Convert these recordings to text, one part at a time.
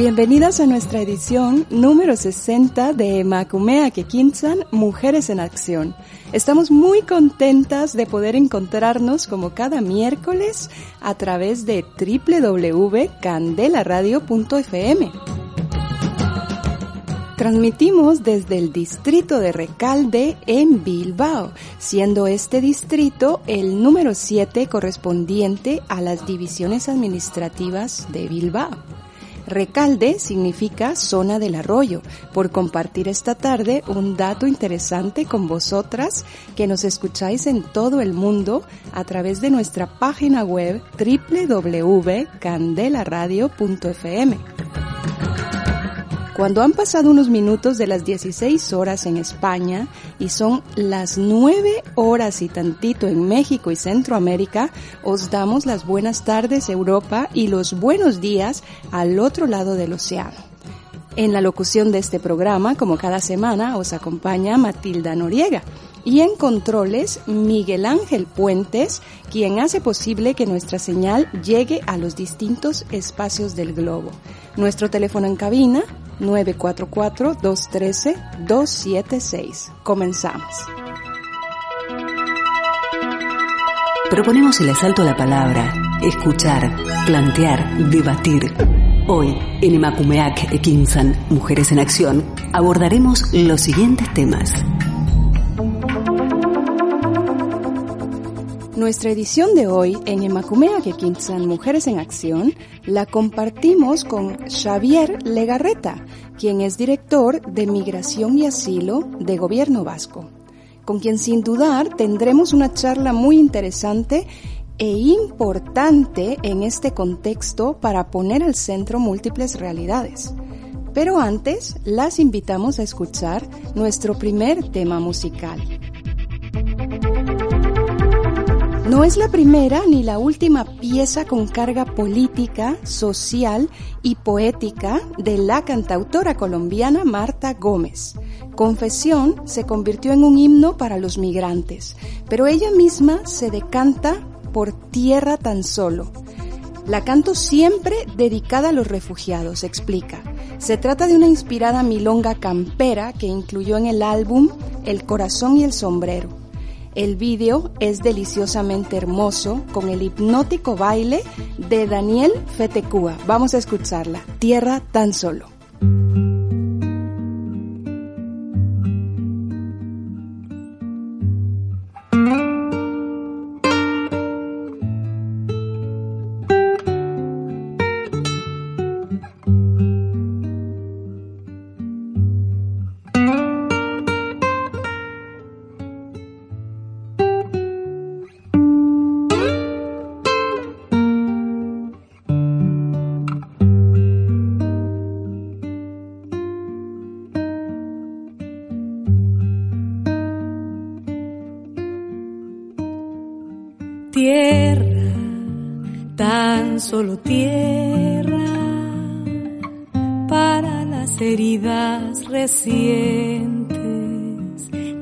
Bienvenidas a nuestra edición número 60 de Macumea Kekinsan Mujeres en Acción. Estamos muy contentas de poder encontrarnos como cada miércoles a través de www.candelaradio.fm. Transmitimos desde el distrito de Recalde en Bilbao, siendo este distrito el número 7 correspondiente a las divisiones administrativas de Bilbao. Recalde significa zona del arroyo, por compartir esta tarde un dato interesante con vosotras que nos escucháis en todo el mundo a través de nuestra página web www.candelaradio.fm. Cuando han pasado unos minutos de las 16 horas en España y son las 9 horas y tantito en México y Centroamérica, os damos las buenas tardes Europa y los buenos días al otro lado del océano. En la locución de este programa, como cada semana, os acompaña Matilda Noriega y en controles Miguel Ángel Puentes, quien hace posible que nuestra señal llegue a los distintos espacios del globo. Nuestro teléfono en cabina 944-213-276. Comenzamos. Proponemos el asalto a la palabra, escuchar, plantear, debatir. Hoy, en Emakumeak Ekinsan, Mujeres en Acción, abordaremos los siguientes temas. Nuestra edición de hoy en Emacumea Kekinsan Mujeres en Acción la compartimos con Xavier Legarreta, quien es director de Migración y Asilo de Gobierno Vasco, con quien sin dudar tendremos una charla muy interesante e importante en este contexto para poner al centro múltiples realidades. Pero antes, las invitamos a escuchar nuestro primer tema musical. No es la primera ni la última pieza con carga política, social y poética de la cantautora colombiana Marta Gómez. Confesión se convirtió en un himno para los migrantes, pero ella misma se decanta por tierra tan solo. La canto siempre dedicada a los refugiados, explica. Se trata de una inspirada milonga campera que incluyó en el álbum El corazón y el sombrero. El vídeo es deliciosamente hermoso con el hipnótico baile de Daniel Fetecúa. Vamos a escucharla. Tierra tan solo. Solo tierra para las heridas recientes.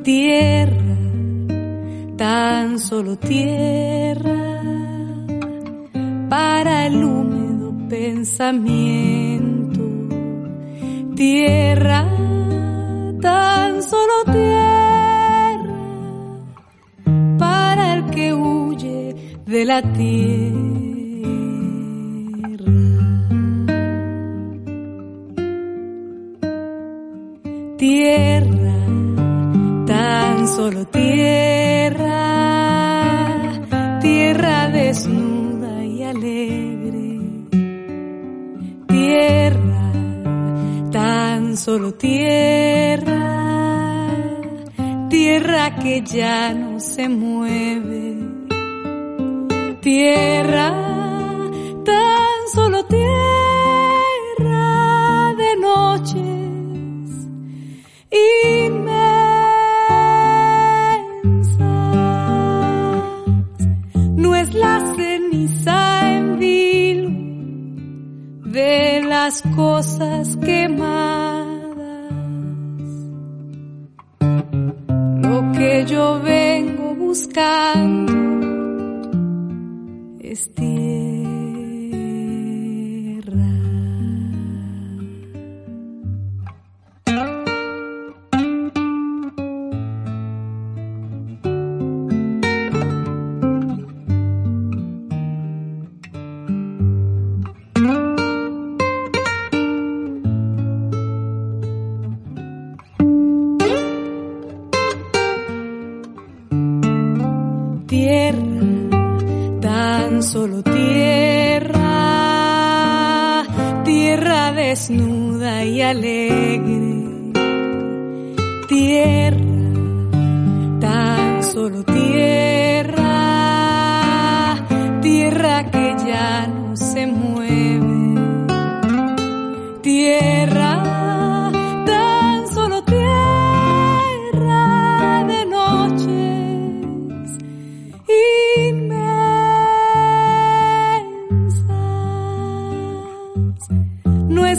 Tierra, tan solo tierra para el húmedo pensamiento. Tierra, tan solo tierra para el que huye de la tierra. Solo tierra, tierra desnuda y alegre. Tierra, solo tierra, tierra que ya no se mueve, tierra, las cosas quemadas. Lo que yo vengo buscando es tierra.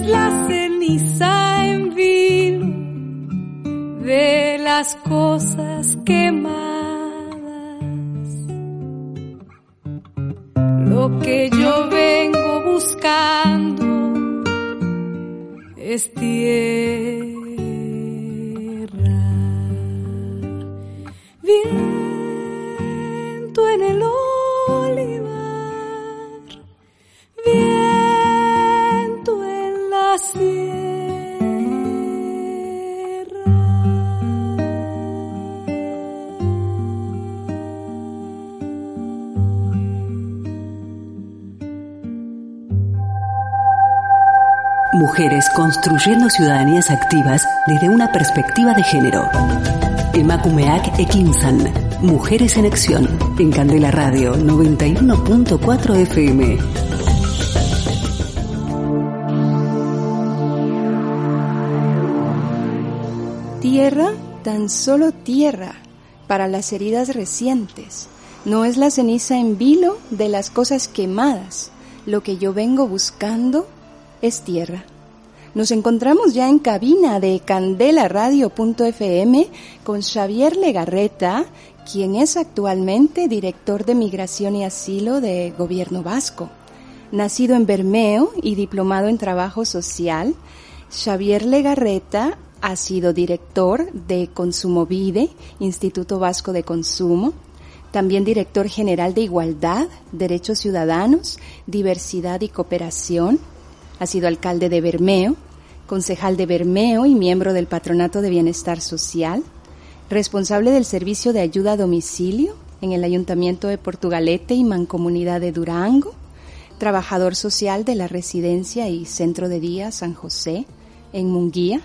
La ceniza en vilo de las cosas quemadas. Lo que yo vengo buscando es tierra. Mujeres construyendo ciudadanías activas desde una perspectiva de género. Emakumeak Ekinsan. Mujeres en Acción. En Candela Radio 91.4 FM. Tierra, tan solo tierra, para las heridas recientes. No es la ceniza en vilo de las cosas quemadas. Lo que yo vengo buscando es tierra. Nos encontramos ya en cabina de candelaradio.fm con Xavier Legarreta, quien es actualmente director de Migración y Asilo de Gobierno Vasco. Nacido en Bermeo y diplomado en Trabajo Social, Xavier Legarreta ha sido director de Consumovide, Instituto Vasco de Consumo, también director general de Igualdad, Derechos Ciudadanos, Diversidad y Cooperación. Ha sido alcalde de Bermeo, concejal de Bermeo y miembro del Patronato de Bienestar Social, responsable del Servicio de Ayuda a Domicilio en el Ayuntamiento de Portugalete y Mancomunidad de Durango, trabajador social de la Residencia y Centro de Día San José en Munguía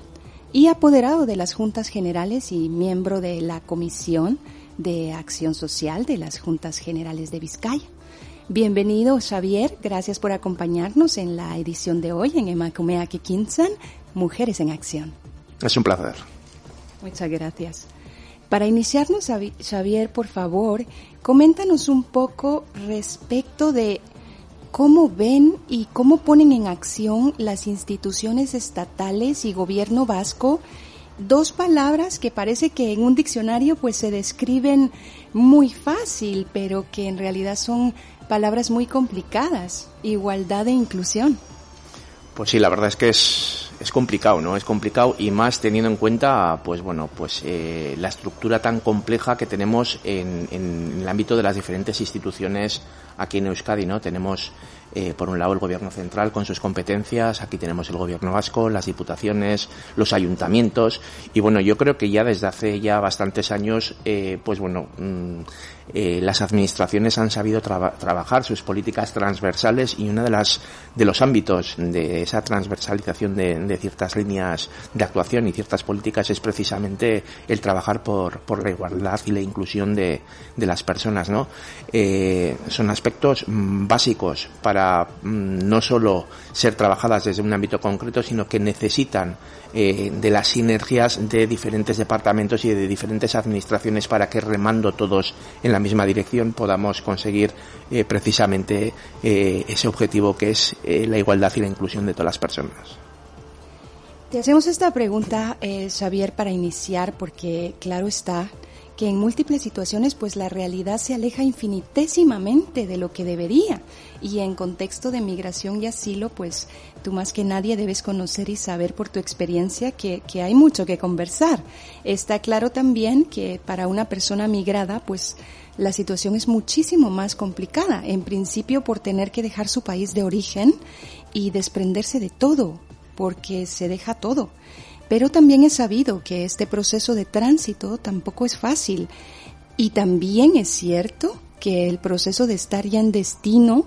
y apoderado de las Juntas Generales y miembro de la Comisión de Acción Social de las Juntas Generales de Vizcaya. Bienvenido, Xavier. Gracias por acompañarnos en la edición de hoy en Emakumea Kikinsan, Mujeres en Acción. Es un placer. Muchas gracias. Para iniciarnos, Xavier, por favor, coméntanos un poco respecto de cómo ven y cómo ponen en acción las instituciones estatales y gobierno vasco dos palabras que parece que en un diccionario pues se describen muy fácil, pero que en realidad son palabras muy complicadas, igualdad e inclusión. Pues sí, la verdad es que es, es complicado, ¿no? Es complicado y más teniendo en cuenta, pues bueno, pues eh, la estructura tan compleja que tenemos en, en, el ámbito de las diferentes instituciones aquí en Euskadi, ¿no? Tenemos eh, por un lado el gobierno central con sus competencias, aquí tenemos el gobierno vasco, las diputaciones, los ayuntamientos y bueno, yo creo que ya desde hace ya bastantes años, eh, pues bueno, mm, eh, las administraciones han sabido trabajar sus políticas transversales y uno de las de los ámbitos de esa transversalización de, ciertas líneas de actuación y ciertas políticas es precisamente el trabajar por, por la igualdad y la inclusión de, de las personas, ¿no? Eh, son aspectos mm, básicos para mm, no solo ser trabajadas desde un ámbito concreto, sino que necesitan eh, de las sinergias de diferentes departamentos y de diferentes administraciones para que remando todos en la misma dirección podamos conseguir eh, precisamente eh, ese objetivo que es la igualdad y la inclusión de todas las personas. Te hacemos esta pregunta, Xavier, para iniciar, porque claro está que en múltiples situaciones pues la realidad se aleja infinitésimamente de lo que debería y en contexto de migración y asilo pues tú más que nadie debes conocer y saber por tu experiencia que, que hay mucho que conversar. Está claro también que para una persona migrada pues la situación es muchísimo más complicada, en principio por tener que dejar su país de origen y desprenderse de todo, porque se deja todo. Pero también es sabido que este proceso de tránsito tampoco es fácil. Y también es cierto que el proceso de estar ya en destino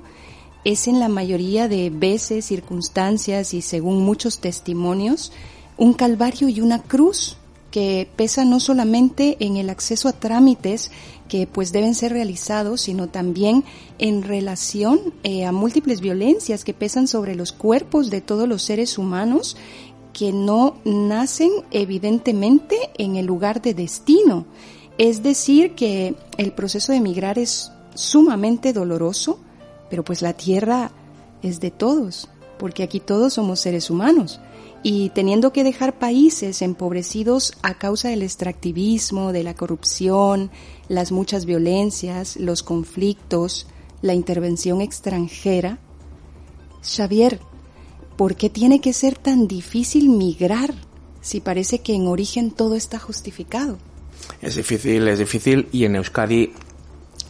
es en la mayoría de veces, circunstancias y según muchos testimonios, un calvario y una cruz que pesa no solamente en el acceso a trámites que pues deben ser realizados, sino también en relación eh, a múltiples violencias que pesan sobre los cuerpos de todos los seres humanos que no nacen evidentemente en el lugar de destino. Es decir, que el proceso de emigrar es sumamente doloroso, pero pues la tierra es de todos, porque aquí todos somos seres humanos. Y teniendo que dejar países empobrecidos a causa del extractivismo, de la corrupción, las muchas violencias, los conflictos, la intervención extranjera, Xavier, ¿Por qué tiene que ser tan difícil migrar si parece que en origen todo está justificado? Es difícil, es difícil y en Euskadi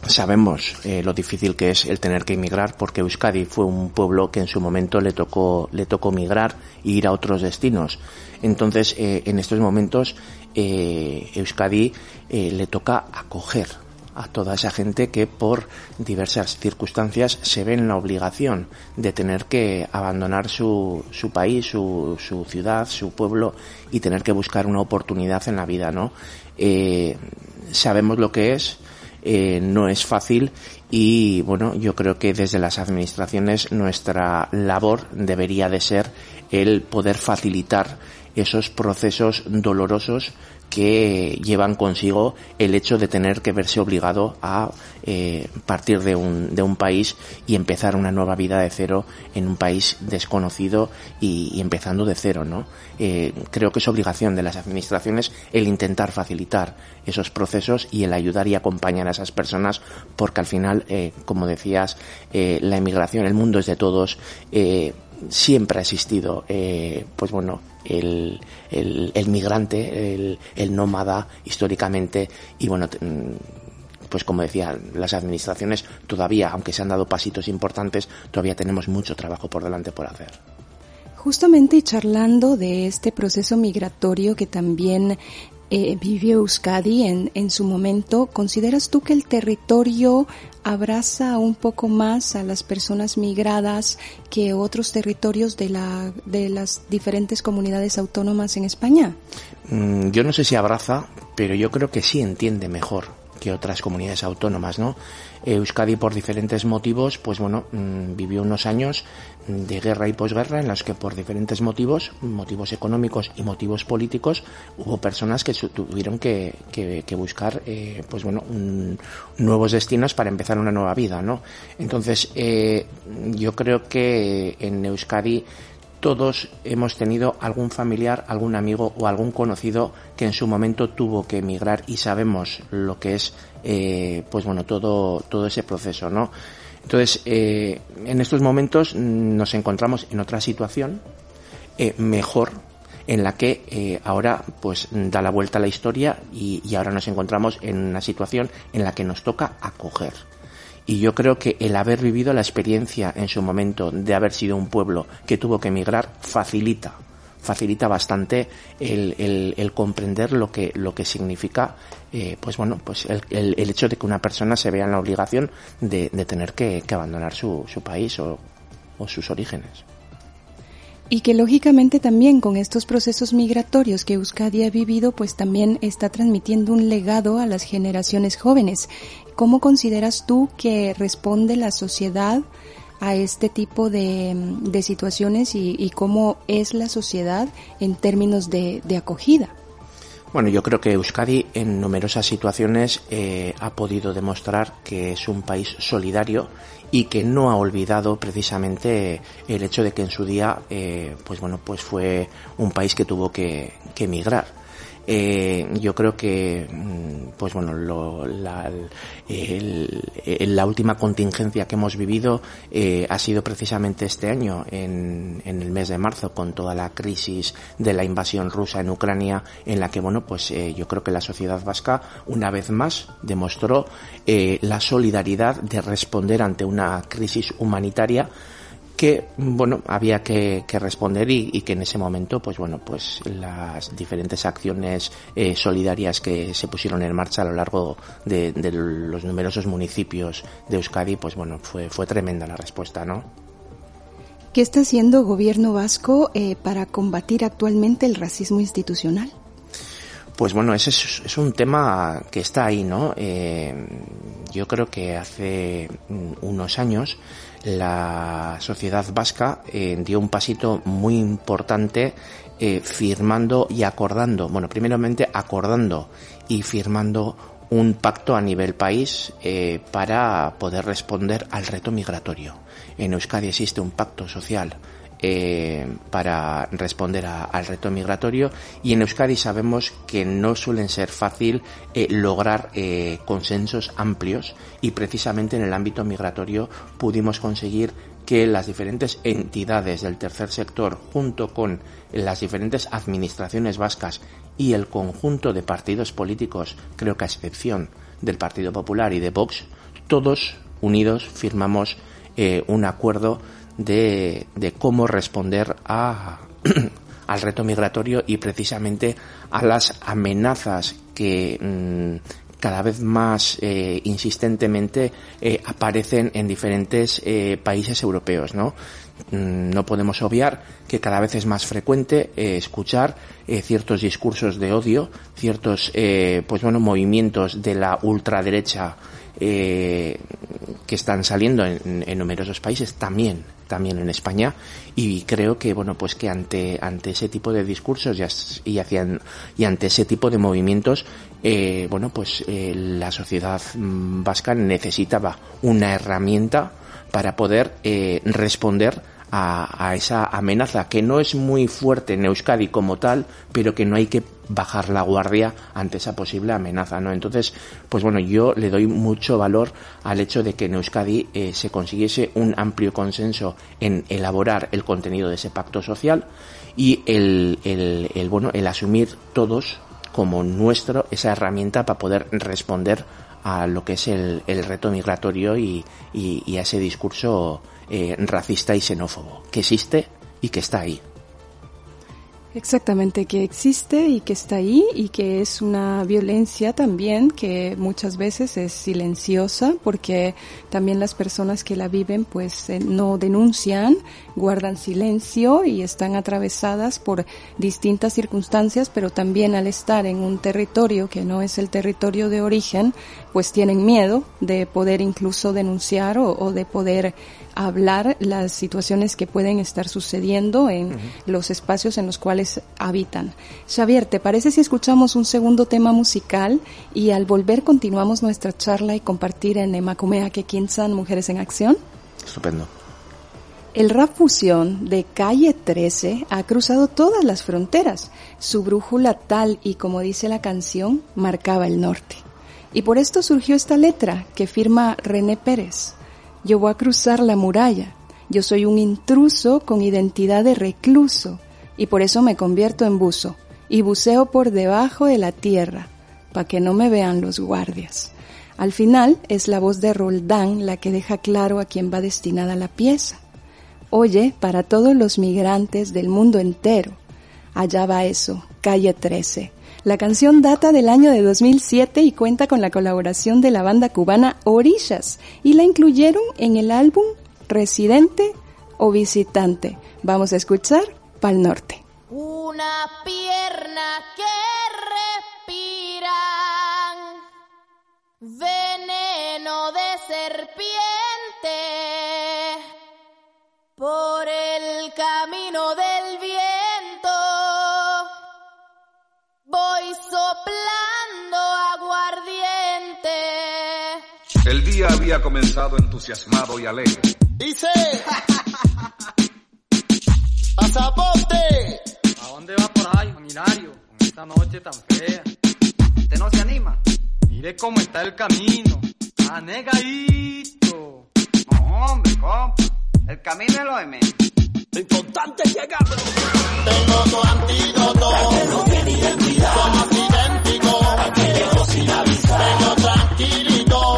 sabemos eh, lo difícil que es el tener que emigrar porque Euskadi fue un pueblo que en su momento le tocó le tocó migrar e ir a otros destinos entonces eh, en estos momentos eh, Euskadi le toca acoger a toda esa gente que por diversas circunstancias se ve en la obligación de tener que abandonar su, su país, su, su ciudad, su pueblo y tener que buscar una oportunidad en la vida, ¿no? Eh, sabemos lo que es, eh, no es fácil y bueno, yo creo que desde las administraciones nuestra labor debería de ser el poder facilitar esos procesos dolorosos que llevan consigo el hecho de tener que verse obligado a eh, partir de un, de un país y empezar una nueva vida de cero en un país desconocido y, empezando de cero, ¿no? Eh, creo que es obligación de las administraciones el intentar facilitar esos procesos y el ayudar y acompañar a esas personas porque al final, eh, como decías, la inmigración, el mundo es de todos, siempre ha existido, eh, pues bueno, el, el, migrante, el, el, nómada históricamente y bueno, mm, pues como decía, las administraciones todavía, aunque se han dado pasitos importantes, todavía tenemos mucho trabajo por delante por hacer. Justamente charlando de este proceso migratorio que también eh, vivió Euskadi en, en su momento, ¿consideras tú que el territorio abraza un poco más a las personas migradas que otros territorios de, la, de las diferentes comunidades autónomas en España? Mm, yo no sé si abraza, pero yo creo que sí entiende mejor que otras comunidades autónomas, ¿no? Euskadi por diferentes motivos, pues bueno, mm, vivió unos años de guerra y posguerra en los que por diferentes motivos, motivos económicos y motivos políticos, hubo personas que tuvieron que, buscar, eh, pues bueno, nuevos destinos para empezar una nueva vida, ¿no? Entonces, eh, yo creo que en Euskadi todos hemos tenido algún familiar, algún amigo o algún conocido que en su momento tuvo que emigrar y sabemos lo que es, eh, pues bueno, todo, todo ese proceso, ¿no? Entonces, eh, en estos momentos nos encontramos en otra situación eh, mejor en la que eh, ahora pues da la vuelta a la historia y, y ahora nos encontramos en una situación en la que nos toca acoger Y yo creo que el haber vivido la experiencia en su momento de haber sido un pueblo que tuvo que emigrar facilita facilita bastante el, comprender lo que lo que significa eh, pues bueno pues el, el, hecho de que una persona se vea en la obligación de, de tener que, abandonar su, su país o, o sus orígenes y que lógicamente también con estos procesos migratorios que Euskadi ha vivido, pues también está transmitiendo un legado a las generaciones jóvenes. ¿Cómo consideras tú que responde la sociedad a este tipo de, de situaciones y, cómo es la sociedad en términos de, de acogida? Bueno, yo creo que Euskadi en numerosas situaciones eh, ha podido demostrar que es un país solidario y que no ha olvidado precisamente el hecho de que en su día, eh, pues bueno, pues fue un país que tuvo que, que emigrar. Eh, yo creo que, mm, pues bueno, lo, la, el, la, última contingencia que hemos vivido eh, ha sido precisamente este año, en, en, el mes de marzo, con toda la crisis de la invasión rusa en Ucrania, en la que, bueno, pues eh, yo creo que la sociedad vasca, una vez más, demostró eh, la solidaridad de responder ante una crisis humanitaria que bueno había que, responder y, que en ese momento pues bueno pues las diferentes acciones eh, solidarias que se pusieron en marcha a lo largo de, los numerosos municipios de Euskadi pues bueno fue fue tremenda la respuesta no ¿Qué está haciendo gobierno vasco eh, para combatir actualmente el racismo institucional? Pues bueno, ese es, un tema que está ahí, ¿no? Eh, yo creo que hace mm, unos años la sociedad vasca eh, dio un pasito muy importante eh, firmando y acordando, bueno, primeramente acordando y firmando un pacto a nivel país para poder responder al reto migratorio. En Euskadi existe un pacto social eh, para responder al reto migratorio. Y en Euskadi sabemos que no suelen ser fácil eh, lograr eh, consensos amplios. Y precisamente en el ámbito migratorio pudimos conseguir que las diferentes entidades del tercer sector junto con las diferentes administraciones vascas y el conjunto de partidos políticos, creo que a excepción del Partido Popular y de Vox, todos unidos firmamos un acuerdo de, cómo responder a, al reto migratorio y precisamente a las amenazas que mm, cada vez más eh, insistentemente eh, aparecen en diferentes eh, países europeos, ¿no? Mm, no podemos obviar que cada vez es más frecuente escuchar ciertos discursos de odio, ciertos, pues bueno, movimientos de la ultraderecha que están saliendo en, en numerosos países, también también en España y creo que bueno pues que ante ante ese tipo de discursos y, hacia, y ante ese tipo de movimientos eh, bueno pues eh, la sociedad mm, vasca necesitaba una herramienta para poder eh, responder a, a, esa amenaza que no es muy fuerte en Euskadi como tal, pero que no hay que bajar la guardia ante esa posible amenaza, ¿no? Entonces, pues bueno, yo le doy mucho valor al hecho de que en Euskadi eh, se consiguiese un amplio consenso en elaborar el contenido de ese pacto social y el, el, el bueno, el asumir todos como nuestro esa herramienta para poder responder a lo que es el, el reto migratorio y, y, y a ese discurso eh, racista y xenófobo, que existe y que está ahí. Exactamente, que existe y que está ahí y que es una violencia también que muchas veces es silenciosa porque también las personas que la viven pues eh, no denuncian, guardan silencio y están atravesadas por distintas circunstancias, pero también al estar en un territorio que no es el territorio de origen, pues tienen miedo de poder incluso denunciar o, o de poder hablar las situaciones que pueden estar sucediendo en los espacios en los cuales habitan. Xavier, ¿te parece si escuchamos un segundo tema musical y al volver continuamos nuestra charla y compartir en Emacumea que Kinsan Mujeres en Acción? Estupendo. El rap fusión de Calle 13 ha cruzado todas las fronteras. Su brújula tal y como dice la canción marcaba el norte. Y por esto surgió esta letra que firma René Pérez. Yo voy a cruzar la muralla. Yo soy un intruso con identidad de recluso y por eso me convierto en buzo y buceo por debajo de la tierra para que no me vean los guardias. Al final es la voz de Roldán la que deja claro a quién va destinada la pieza. Oye, para todos los migrantes del mundo entero. Allá va eso, calle 13. La canción data del año de 2007 y cuenta con la colaboración de la banda cubana Orillas y la incluyeron en el álbum Residente o Visitante. Vamos a escuchar Pal Norte. Una pierna que respira veneno de serpiente por el camino del El día había comenzado entusiasmado y alegre. Dice, pasaporte. ¿A dónde va por ahí, Milario? Con esta noche tan fea. ¿Usted no se anima? Mire cómo está el camino. Anegadito. No, hombre, compa. El camino es lo de menos. Lo importante es llegar. Tengo tu antídoto. No tiene identidad. Somos idénticos. Aquello sin avisar. Tengo tranquilito.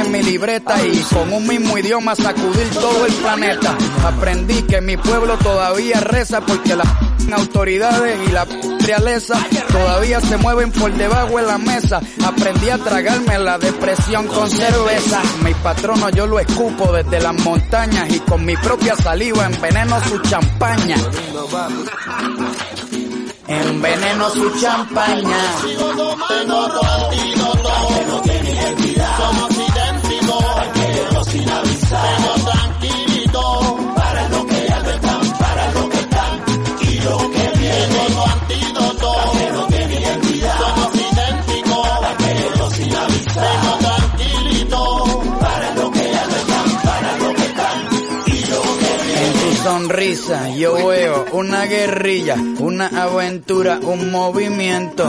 en mi libreta y con un mismo idioma sacudir todo el planeta. Aprendí que mi pueblo todavía reza porque las autoridades y la realeza todavía se mueven por debajo de la mesa. Aprendí a tragarme la depresión con cerveza. Mi patrono yo lo escupo desde las montañas y con mi propia saliva enveneno su champaña. Enveneno su champaña. Sin avisar. Tengo tranquilito. Para lo que ya no están. Para lo que están. Y lo que viene. Tengo tu antídoto. No tiene identidad. Somos idénticos. Aquello sin avisar. Tengo tranquilito. Para lo que ya no están. Para lo que están. Y lo que viene. En tu sonrisa yo veo una guerrilla, una aventura, un movimiento.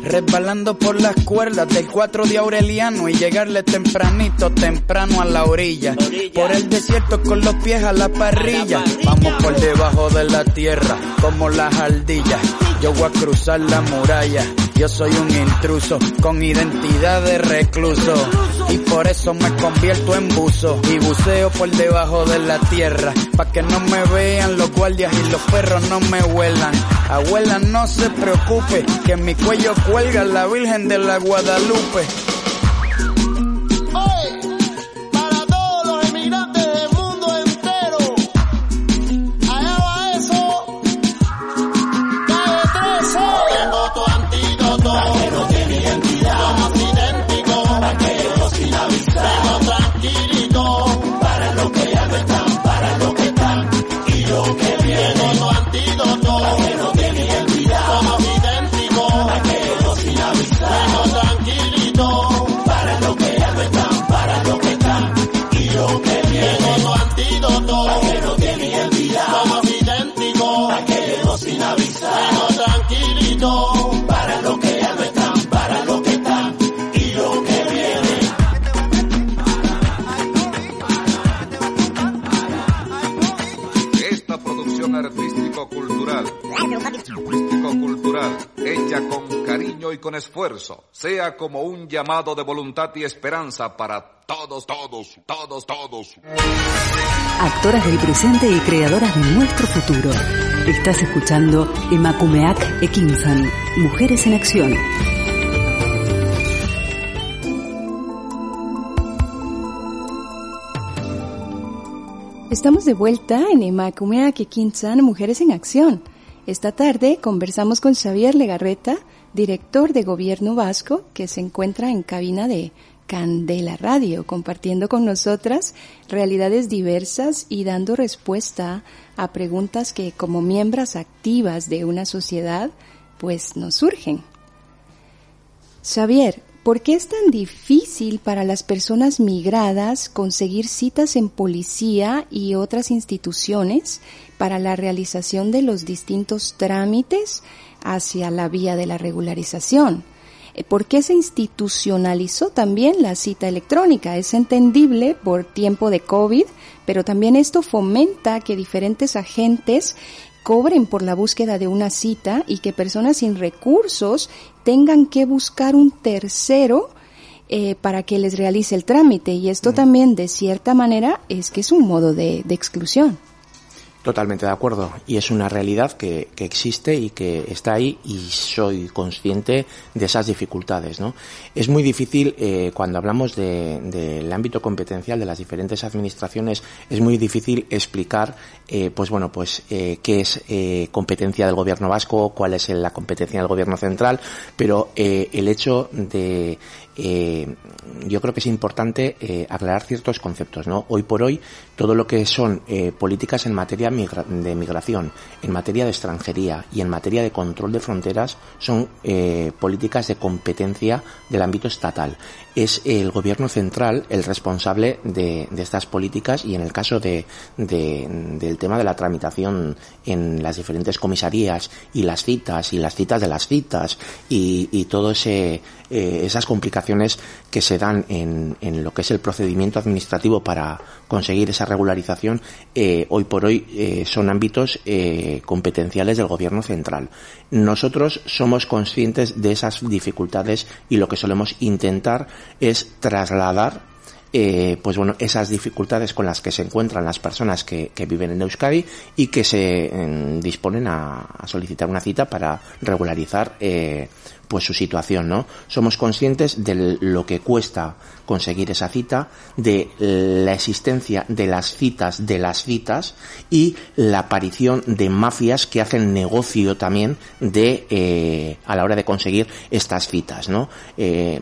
resbalando por las cuerdas del 4 de Aureliano y llegarle tempranito, temprano a la orilla. Por el desierto con los pies a la parrilla. Vamos por debajo de la tierra como las ardillas. Yo voy a cruzar la muralla. Yo soy un intruso con identidad de recluso. Y por eso me convierto en buzo. Y buceo por debajo de la tierra. Pa' que no me vean los guardias y los perros no me huelan. Abuela, no se preocupe, que en mi cuello cuelga la Virgen de la Guadalupe. Con esfuerzo, sea como un llamado de voluntad y esperanza para todos, todos, todos, todos. Actoras del presente y creadoras de nuestro futuro. Estás escuchando Emakumeak Ekinsan, Mujeres en Acción. Estamos de vuelta en Emakumea Kekinsan Mujeres en Acción. Esta tarde conversamos con Xavier Legarreta, director de Gobierno Vasco, que se encuentra en cabina de Candela Radio, compartiendo con nosotras realidades diversas y dando respuesta a preguntas que como miembros activas de una sociedad, pues nos surgen. Xavier, ¿Por qué es tan difícil para las personas migradas conseguir citas en policía y otras instituciones para la realización de los distintos trámites hacia la vía de la regularización? Eh, ¿Por qué se institucionalizó también la cita electrónica? Es entendible por tiempo de COVID, pero también esto fomenta que diferentes agentes cobren por la búsqueda de una cita y que personas sin recursos tengan que buscar un tercero eh, para que les realice el trámite. Y esto mm. también, de cierta manera, es que es un modo de exclusión. Totalmente de acuerdo. Y es una realidad que, existe y que está ahí y soy consciente de esas dificultades. ¿no? Es muy difícil eh, cuando hablamos del de, ámbito competencial de las diferentes administraciones, es muy difícil explicar, eh, pues bueno, pues eh, qué es eh, competencia del gobierno vasco, cuál es la competencia del gobierno central, pero eh, el hecho de eh, yo creo que es importante eh, aclarar ciertos conceptos. ¿no? Hoy por hoy, todo lo que son eh, políticas en materia de migración, en materia de extranjería y en materia de control de fronteras son eh, políticas de competencia del ámbito estatal. Es el gobierno central el responsable de, estas políticas y en el caso de, de, del tema de la tramitación en las diferentes comisarías y las citas y las citas de las citas y todo ese eh, esas complicaciones que se dan en, en, lo que es el procedimiento administrativo para conseguir esa regularización, eh, hoy por hoy eh, son ámbitos competenciales del gobierno central. Nosotros somos conscientes de esas dificultades y lo que solemos intentar es trasladar eh, pues bueno, esas dificultades con las que se encuentran las personas que, que viven en Euskadi y que se eh, disponen a, a, solicitar una cita para regularizar eh, pues su situación, ¿no? Somos conscientes de lo que cuesta conseguir esa cita, de la existencia de las citas de las citas y la aparición de mafias que hacen negocio también de eh, a la hora de conseguir estas citas, ¿no? Eh,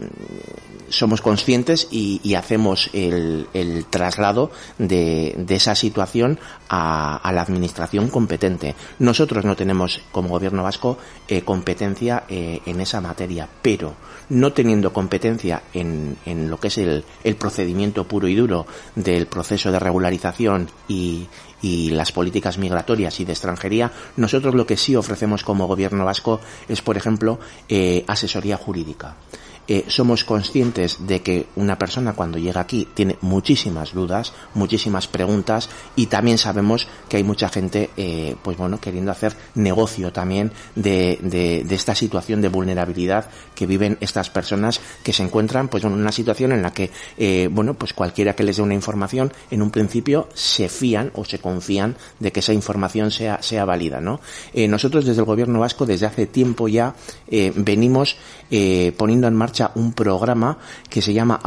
somos conscientes y, hacemos el, el traslado de, de, esa situación a, la administración competente. Nosotros no tenemos como gobierno vasco eh, competencia eh, en esa materia, pero no teniendo competencia en, en lo que es el, el, procedimiento puro y duro del proceso de regularización y, y las políticas migratorias y de extranjería, nosotros lo que sí ofrecemos como gobierno vasco es, por ejemplo, eh, asesoría jurídica eh, somos conscientes de que una persona cuando llega aquí tiene muchísimas dudas, muchísimas preguntas y también sabemos que hay mucha gente, eh, pues bueno, queriendo hacer negocio también de, de, de, esta situación de vulnerabilidad que viven estas personas que se encuentran, pues en una situación en la que, eh, bueno, pues cualquiera que les dé una información, en un principio se fían o se confían de que esa información sea, sea válida, ¿no? Eh, nosotros desde el gobierno vasco, desde hace tiempo ya, eh, venimos poniendo en marcha un programa que se llama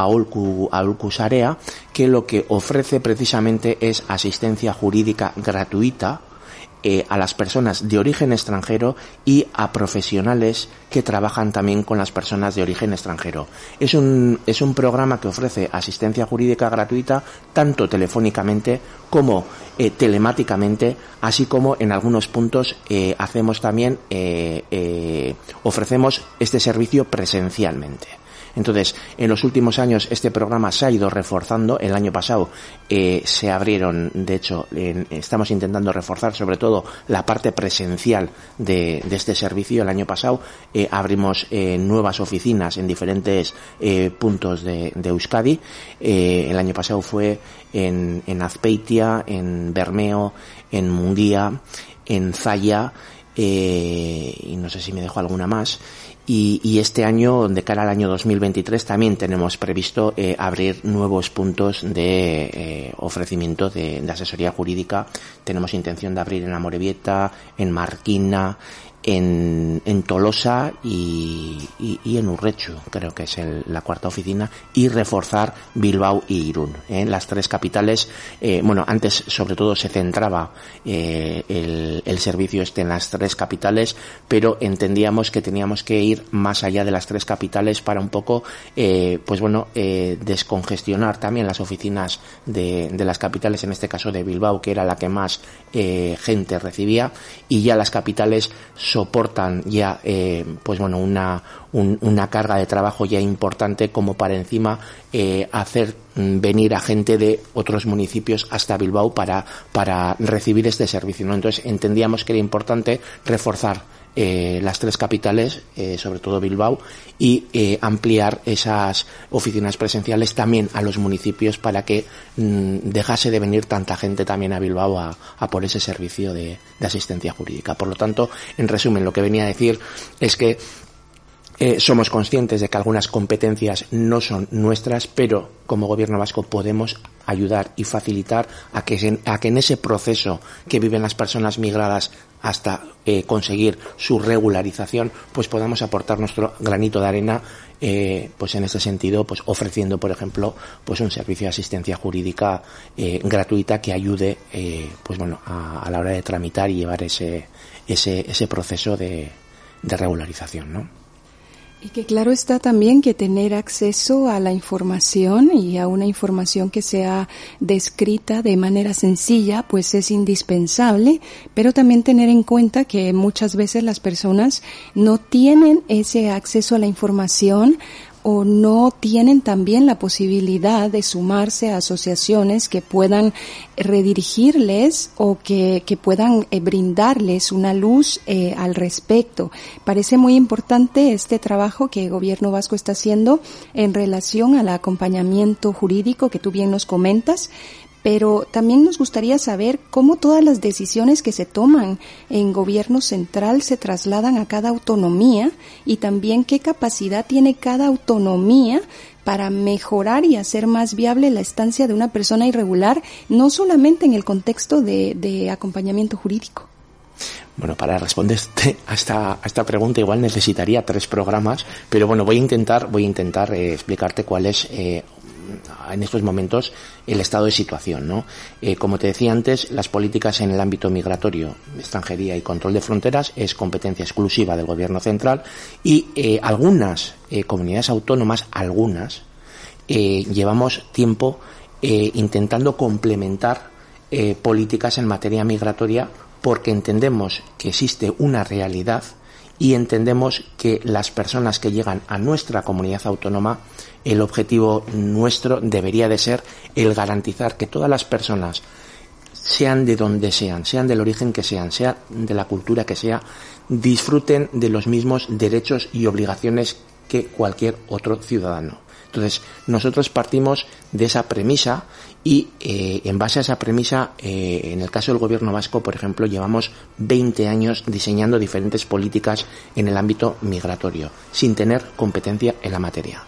Sarea, que lo que ofrece precisamente es asistencia jurídica gratuita eh, a las personas de origen extranjero y a profesionales que trabajan también con las personas de origen extranjero. Es un, es un programa que ofrece asistencia jurídica gratuita tanto telefónicamente como eh, telemáticamente, así como en algunos puntos eh, hacemos también, eh, ofrecemos este servicio presencialmente. Entonces, en los últimos años este programa se ha ido reforzando. El año pasado eh, se abrieron, de hecho, en, estamos intentando reforzar sobre todo la parte presencial de, de este servicio. El año pasado eh, abrimos eh, nuevas oficinas en diferentes eh, puntos de, de Euskadi. Eh, el año pasado fue en, en Azpeitia, en Bermeo, en Munguía, en Zaya, eh, y no sé si me dejo alguna más. Y, y, este año, de cara al año 2023, también tenemos previsto eh, abrir nuevos puntos de eh, ofrecimiento de, de, asesoría jurídica. Tenemos intención de abrir en Amorebieta, en Marquina, en, Tolosa y, y, en Urrechu, creo que es el, la cuarta oficina, y reforzar Bilbao y Irún. En ¿eh? las tres capitales, eh, bueno, antes sobre todo se centraba eh, el, servicio este en las tres capitales, pero entendíamos que teníamos que ir más allá de las tres capitales para un poco, pues bueno, descongestionar también las oficinas de, de, las capitales, en este caso de Bilbao, que era la que más gente recibía, y ya las capitales soportan ya eh, pues bueno una un, una carga de trabajo ya importante como para encima eh, hacer venir a gente de otros municipios hasta Bilbao para para recibir este servicio ¿no? entonces entendíamos que era importante reforzar eh, las tres capitales, eh, sobre todo Bilbao, y eh, ampliar esas oficinas presenciales también a los municipios para que mmm, dejase de venir tanta gente también a Bilbao a, por ese servicio de, asistencia jurídica. Por lo tanto, en resumen, lo que venía a decir es que eh, somos conscientes de que algunas competencias no son nuestras, pero como gobierno vasco podemos ayudar y facilitar a que, en ese proceso que viven las personas migradas hasta eh, conseguir su regularización, pues podamos aportar nuestro granito de arena, eh, pues en ese sentido, pues ofreciendo, por ejemplo, pues un servicio de asistencia jurídica gratuita que ayude, pues bueno, a, a, la hora de tramitar y llevar ese, ese, ese proceso de, de regularización, ¿no? Y que claro está también que tener acceso a la información y a una información que sea descrita de manera sencilla, pues es indispensable, pero también tener en cuenta que muchas veces las personas no tienen ese acceso a la información o no tienen también la posibilidad de sumarse a asociaciones que puedan redirigirles o que, que puedan eh, brindarles una luz eh, al respecto. Parece muy importante este trabajo que el gobierno vasco está haciendo en relación al acompañamiento jurídico que tú bien nos comentas, pero también nos gustaría saber cómo todas las decisiones que se toman en gobierno central se trasladan a cada autonomía y también qué capacidad tiene cada autonomía para mejorar y hacer más viable la estancia de una persona irregular, no solamente en el contexto de, acompañamiento jurídico. Bueno, para responder a esta, a esta pregunta igual necesitaría tres programas, pero bueno, voy a intentar, voy a intentar eh, explicarte cuál es eh, en estos momentos el estado de situación. ¿no? Eh, como te decía antes, las políticas en el ámbito migratorio, extranjería y control de fronteras es competencia exclusiva del Gobierno central y eh, algunas eh, comunidades autónomas, algunas, llevamos tiempo intentando complementar políticas en materia migratoria porque entendemos que existe una realidad y entendemos que las personas que llegan a nuestra comunidad autónoma el objetivo nuestro debería de ser el garantizar que todas las personas, sean de donde sean, sean del origen que sean, sea de la cultura que sea, disfruten de los mismos derechos y obligaciones que cualquier otro ciudadano. Entonces, nosotros partimos de esa premisa y eh, en base a esa premisa, eh, en el caso del gobierno vasco, por ejemplo, llevamos 20 años diseñando diferentes políticas en el ámbito migratorio, sin tener competencia en la materia.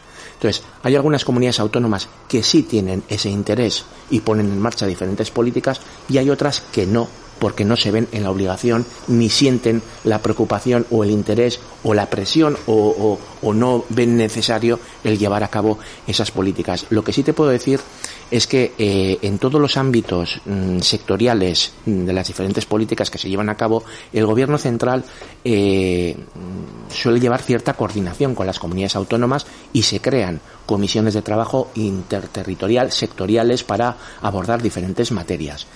Entonces, hay algunas comunidades autónomas que sí tienen ese interés y ponen en marcha diferentes políticas y hay otras que no, porque no se ven en la obligación ni sienten la preocupación o el interés o la presión o, no ven necesario el llevar a cabo esas políticas. Lo que sí te puedo decir es que eh, en todos los ámbitos mmm, sectoriales de las diferentes políticas que se llevan a cabo, el gobierno central eh, suele llevar cierta coordinación con las comunidades autónomas y se crean comisiones de trabajo interterritorial, sectoriales, para abordar diferentes materias.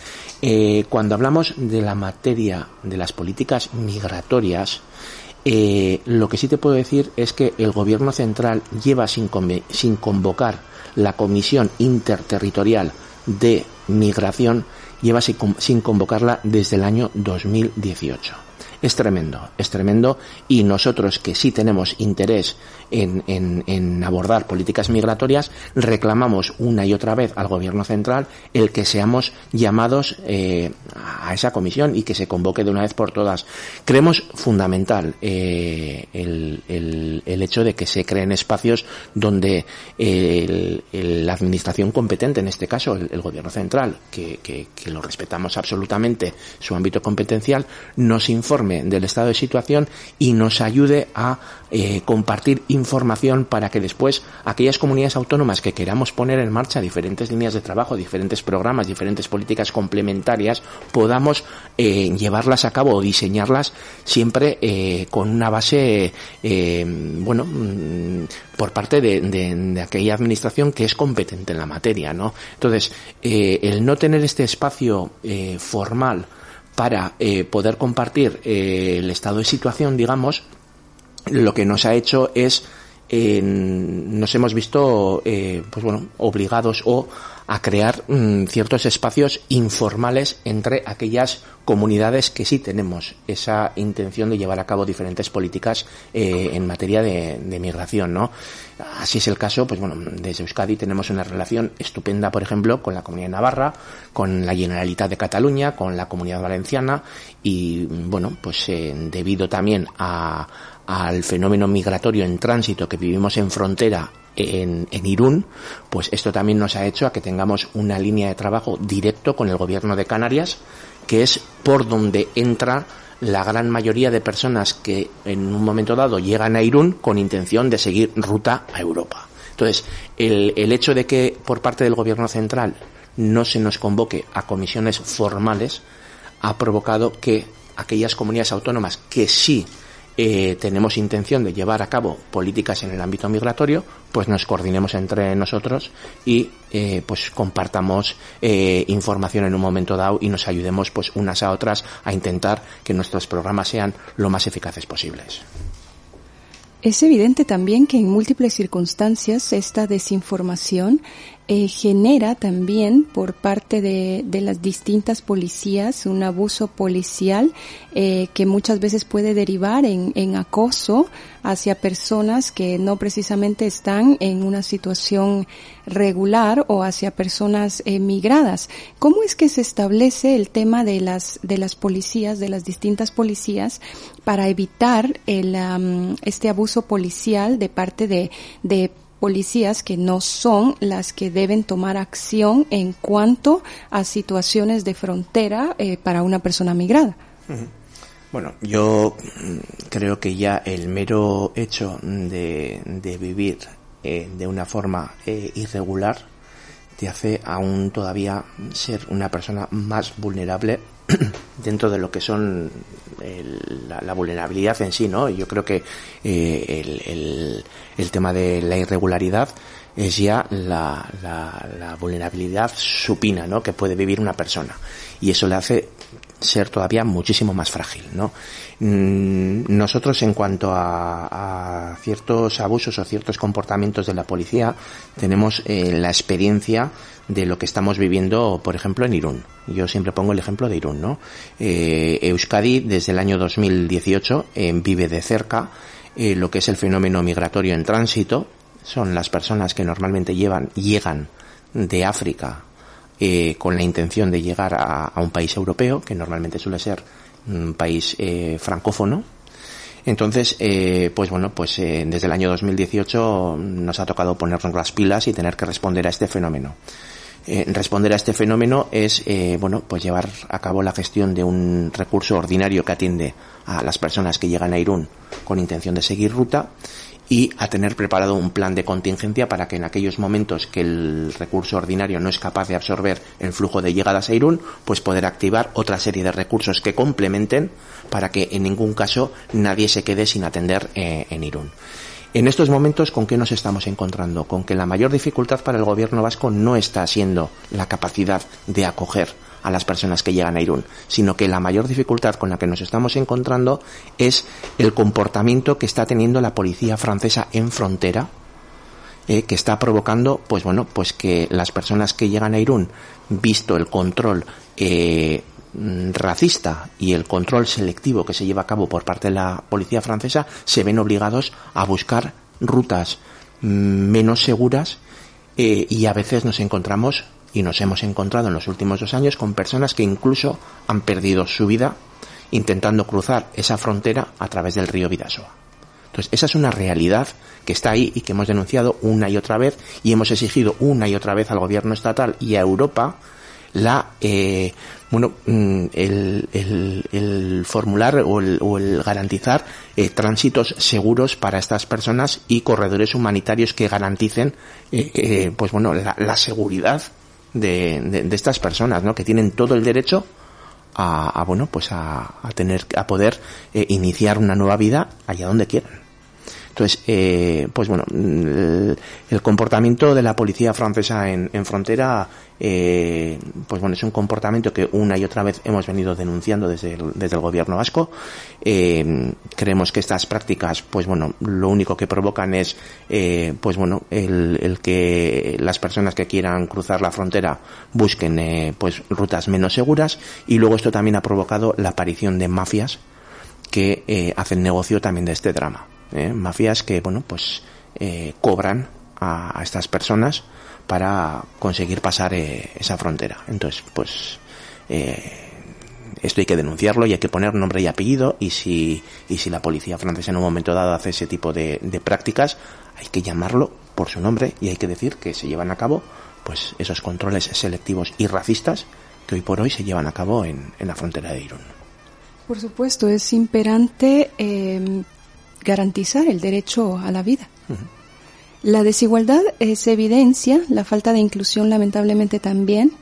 Eh, cuando hablamos de la materia de las políticas migratorias, eh, lo que sí te puedo decir es que el gobierno central lleva sin, sin convocar la Comisión Interterritorial de Migración lleva sin convocarla desde el año 2018. Es tremendo, es tremendo y nosotros que sí tenemos interés en, en, abordar políticas migratorias, reclamamos una y otra vez al Gobierno central el que seamos llamados eh, a esa comisión y que se convoque de una vez por todas. Creemos fundamental eh, el, el, el, hecho de que se creen espacios donde el, la Administración competente, en este caso el, el Gobierno central, que, que, que lo respetamos absolutamente su ámbito competencial, nos informe del estado de situación y nos ayude a eh, compartir información para que después aquellas comunidades autónomas que queramos poner en marcha diferentes líneas de trabajo, diferentes programas, diferentes políticas complementarias, podamos eh, llevarlas a cabo o diseñarlas siempre eh, con una base, eh, bueno, mm, por parte de, de, aquella administración que es competente en la materia, ¿no? Entonces, el no tener este espacio formal para eh, poder compartir eh, el estado de situación, digamos, lo que nos ha hecho es eh, nos hemos visto eh, pues bueno obligados o a crear mmm, ciertos espacios informales entre aquellas comunidades que sí tenemos esa intención de llevar a cabo diferentes políticas eh, en materia de, de, migración, ¿no? Así es el caso, pues bueno, desde Euskadi tenemos una relación estupenda, por ejemplo, con la Comunidad de Navarra, con la Generalitat de Cataluña, con la Comunidad Valenciana y, bueno, pues eh, debido también a, al fenómeno migratorio en tránsito que vivimos en frontera en, Irún, pues esto también nos ha hecho a que tengamos una línea de trabajo directo con el gobierno de Canarias, que es por donde entra la gran mayoría de personas que en un momento dado llegan a Irún con intención de seguir ruta a Europa. Entonces, el, el hecho de que por parte del gobierno central no se nos convoque a comisiones formales ha provocado que aquellas comunidades autónomas que sí eh, tenemos intención de llevar a cabo políticas en el ámbito migratorio, pues nos coordinemos entre nosotros y eh, pues compartamos eh, información en un momento dado y nos ayudemos pues unas a otras a intentar que nuestros programas sean lo más eficaces posibles. Es evidente también que en múltiples circunstancias esta desinformación eh, genera también por parte de, de, las distintas policías un abuso policial eh, que muchas veces puede derivar en, en, acoso hacia personas que no precisamente están en una situación regular o hacia personas eh, migradas. ¿Cómo es que se establece el tema de las de las policías, de las distintas policías, para evitar el, este abuso policial de parte de, de policías que no son las que deben tomar acción en cuanto a situaciones de frontera eh, para una persona migrada. Bueno, yo creo que ya el mero hecho de, de vivir eh, de una forma eh, irregular te hace aún todavía ser una persona más vulnerable dentro de lo que son el, la, vulnerabilidad en sí, ¿no? Yo creo que eh, el, el, el, tema de la irregularidad es ya la, la, la, vulnerabilidad supina, ¿no? Que puede vivir una persona. Y eso le hace ser todavía muchísimo más frágil, ¿no? Nosotros en cuanto a, a ciertos abusos o ciertos comportamientos de la policía tenemos eh, la experiencia de lo que estamos viviendo, por ejemplo, en Irún. Yo siempre pongo el ejemplo de Irún, ¿no? Eh, Euskadi desde el año 2018 eh, vive de cerca eh, lo que es el fenómeno migratorio en tránsito. Son las personas que normalmente llevan, llegan de África eh, con la intención de llegar a, a, un país europeo, que normalmente suele ser un país eh, francófono. Entonces, eh, pues bueno, pues eh, desde el año 2018 nos ha tocado ponernos las pilas y tener que responder a este fenómeno. Eh, responder a este fenómeno es, eh, bueno, pues llevar a cabo la gestión de un recurso ordinario que atiende a las personas que llegan a Irún con intención de seguir ruta y a tener preparado un plan de contingencia para que en aquellos momentos que el recurso ordinario no es capaz de absorber el flujo de llegadas a Irún, pues poder activar otra serie de recursos que complementen para que en ningún caso nadie se quede sin atender eh, en Irún. En estos momentos, ¿con qué nos estamos encontrando? Con que la mayor dificultad para el gobierno vasco no está siendo la capacidad de acoger a las personas que llegan a Irún, sino que la mayor dificultad con la que nos estamos encontrando es el comportamiento que está teniendo la policía francesa en frontera, eh, que está provocando, pues bueno, pues que las personas que llegan a Irún, visto el control eh, racista y el control selectivo que se lleva a cabo por parte de la policía francesa, se ven obligados a buscar rutas mm, menos seguras eh, y a veces nos encontramos y nos hemos encontrado en los últimos dos años con personas que incluso han perdido su vida intentando cruzar esa frontera a través del río Vidasoa. Entonces, esa es una realidad que está ahí y que hemos denunciado una y otra vez y hemos exigido una y otra vez al gobierno estatal y a Europa la eh, bueno mm, el, el, el formular o el, o el garantizar eh, tránsitos seguros para estas personas y corredores humanitarios que garanticen eh, eh, pues bueno la, la seguridad de, de, de, estas personas no que tienen todo el derecho a, a bueno pues a, a, tener a poder eh, iniciar una nueva vida allá donde quieran entonces, eh, pues bueno, el, el, comportamiento de la policía francesa en, frontera, eh, pues bueno, es un comportamiento que una y otra vez hemos venido denunciando desde el, desde el gobierno vasco. Eh, creemos que estas prácticas, pues bueno, lo único que provocan es, eh, pues bueno, el, el, que las personas que quieran cruzar la frontera busquen, eh, pues rutas menos seguras y luego esto también ha provocado la aparición de mafias que eh, hacen negocio también de este drama eh, mafias que bueno pues eh, cobran a, estas personas para conseguir pasar eh, esa frontera entonces pues eh, esto hay que denunciarlo y hay que poner nombre y apellido y si y si la policía francesa en un momento dado hace ese tipo de, prácticas hay que llamarlo por su nombre y hay que decir que se llevan a cabo pues esos controles selectivos y racistas que hoy por hoy se llevan a cabo en, en la frontera de Irún. Por supuesto, es imperante garantizar el derecho a la vida. Uh -huh. La desigualdad se evidencia, la falta de inclusión lamentablemente también,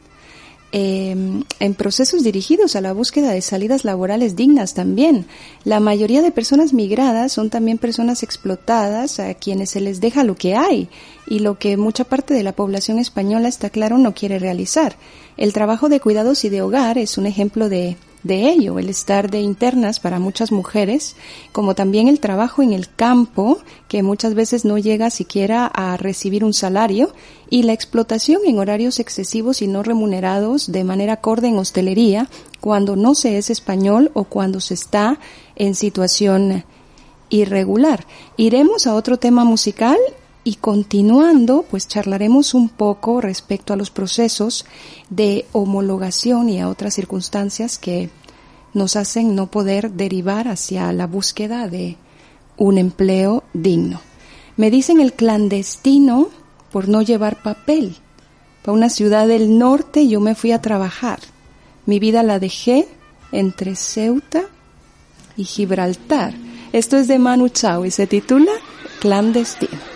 eh, en procesos dirigidos a la búsqueda de salidas laborales dignas también. La mayoría de personas migradas son también personas explotadas a quienes se les deja lo que hay y lo que mucha parte de la población española está claro no quiere realizar. El trabajo de cuidados y de hogar es un ejemplo de de ello, el estar de internas para muchas mujeres, como también el trabajo en el campo, que muchas veces no llega siquiera a recibir un salario, y la explotación en horarios excesivos y no remunerados de manera acorde en hostelería, cuando no se es español o cuando se está en situación irregular. Iremos a otro tema musical y continuando, pues charlaremos un poco respecto a los procesos de homologación y a otras circunstancias que nos hacen no poder derivar hacia la búsqueda de un empleo digno. Me dicen el clandestino por no llevar papel. Para una ciudad del norte yo me fui a trabajar. Mi vida la dejé entre Ceuta y Gibraltar. Esto es de Manu Chao y se titula Clandestino.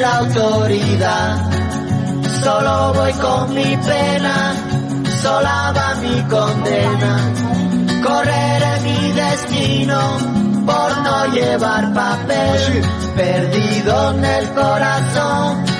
la autoridad. Solo voy con mi pena, sola va mi condena. Correré mi destino por no llevar papel, perdido en el corazón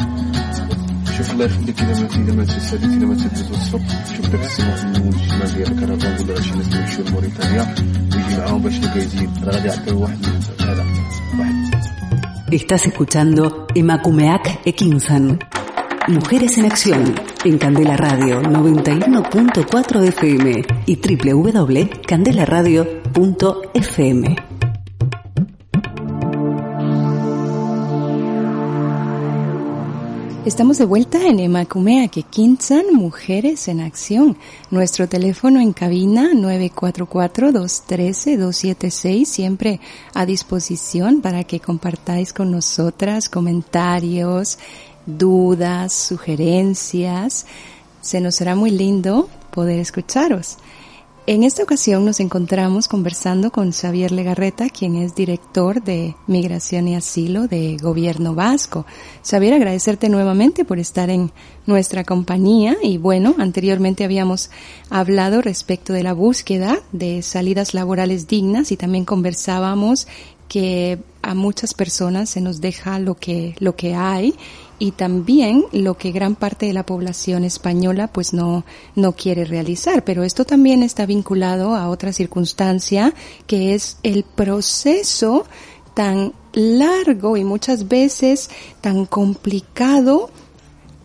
Estás escuchando Emakumeak Ekinsan. Mujeres en Acción, en Candela Radio 91.4 FM y www.candelaradio.fm. Estamos de vuelta en Emacumea Kekinsan, Mujeres en Acción. Nuestro teléfono en cabina 944-213-276, siempre a disposición para que compartáis con nosotras comentarios, dudas, sugerencias. Se nos será muy lindo poder escucharos. En esta ocasión nos encontramos conversando con Xavier Legarreta, quien es director de Migración y Asilo de Gobierno Vasco. Xavier, agradecerte nuevamente por estar en nuestra compañía y bueno, anteriormente habíamos hablado respecto de la búsqueda de salidas laborales dignas y también conversábamos que a muchas personas se nos deja lo que, lo que hay y también lo que gran parte de la población española pues no, no quiere realizar. Pero esto también está vinculado a otra circunstancia que es el proceso tan largo y muchas veces tan complicado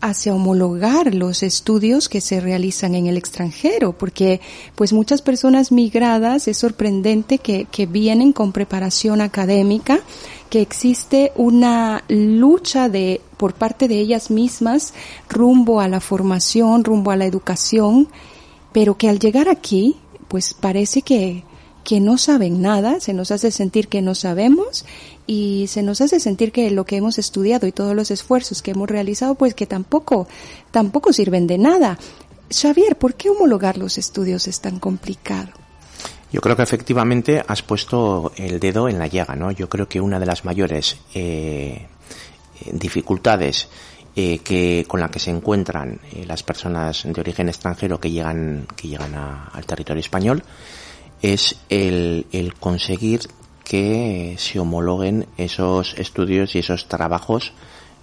hacia homologar los estudios que se realizan en el extranjero, porque pues muchas personas migradas es sorprendente que, que vienen con preparación académica, que existe una lucha de por parte de ellas mismas rumbo a la formación, rumbo a la educación, pero que al llegar aquí, pues parece que, que no saben nada, se nos hace sentir que no sabemos y se nos hace sentir que lo que hemos estudiado y todos los esfuerzos que hemos realizado, pues que tampoco, tampoco sirven de nada. Xavier, ¿por qué homologar los estudios es tan complicado? Yo creo que efectivamente has puesto el dedo en la llaga, ¿no? Yo creo que una de las mayores eh, dificultades eh, que con la que se encuentran eh, las personas de origen extranjero que llegan que llegan a, al territorio español es el, el conseguir que se homologuen esos estudios y esos trabajos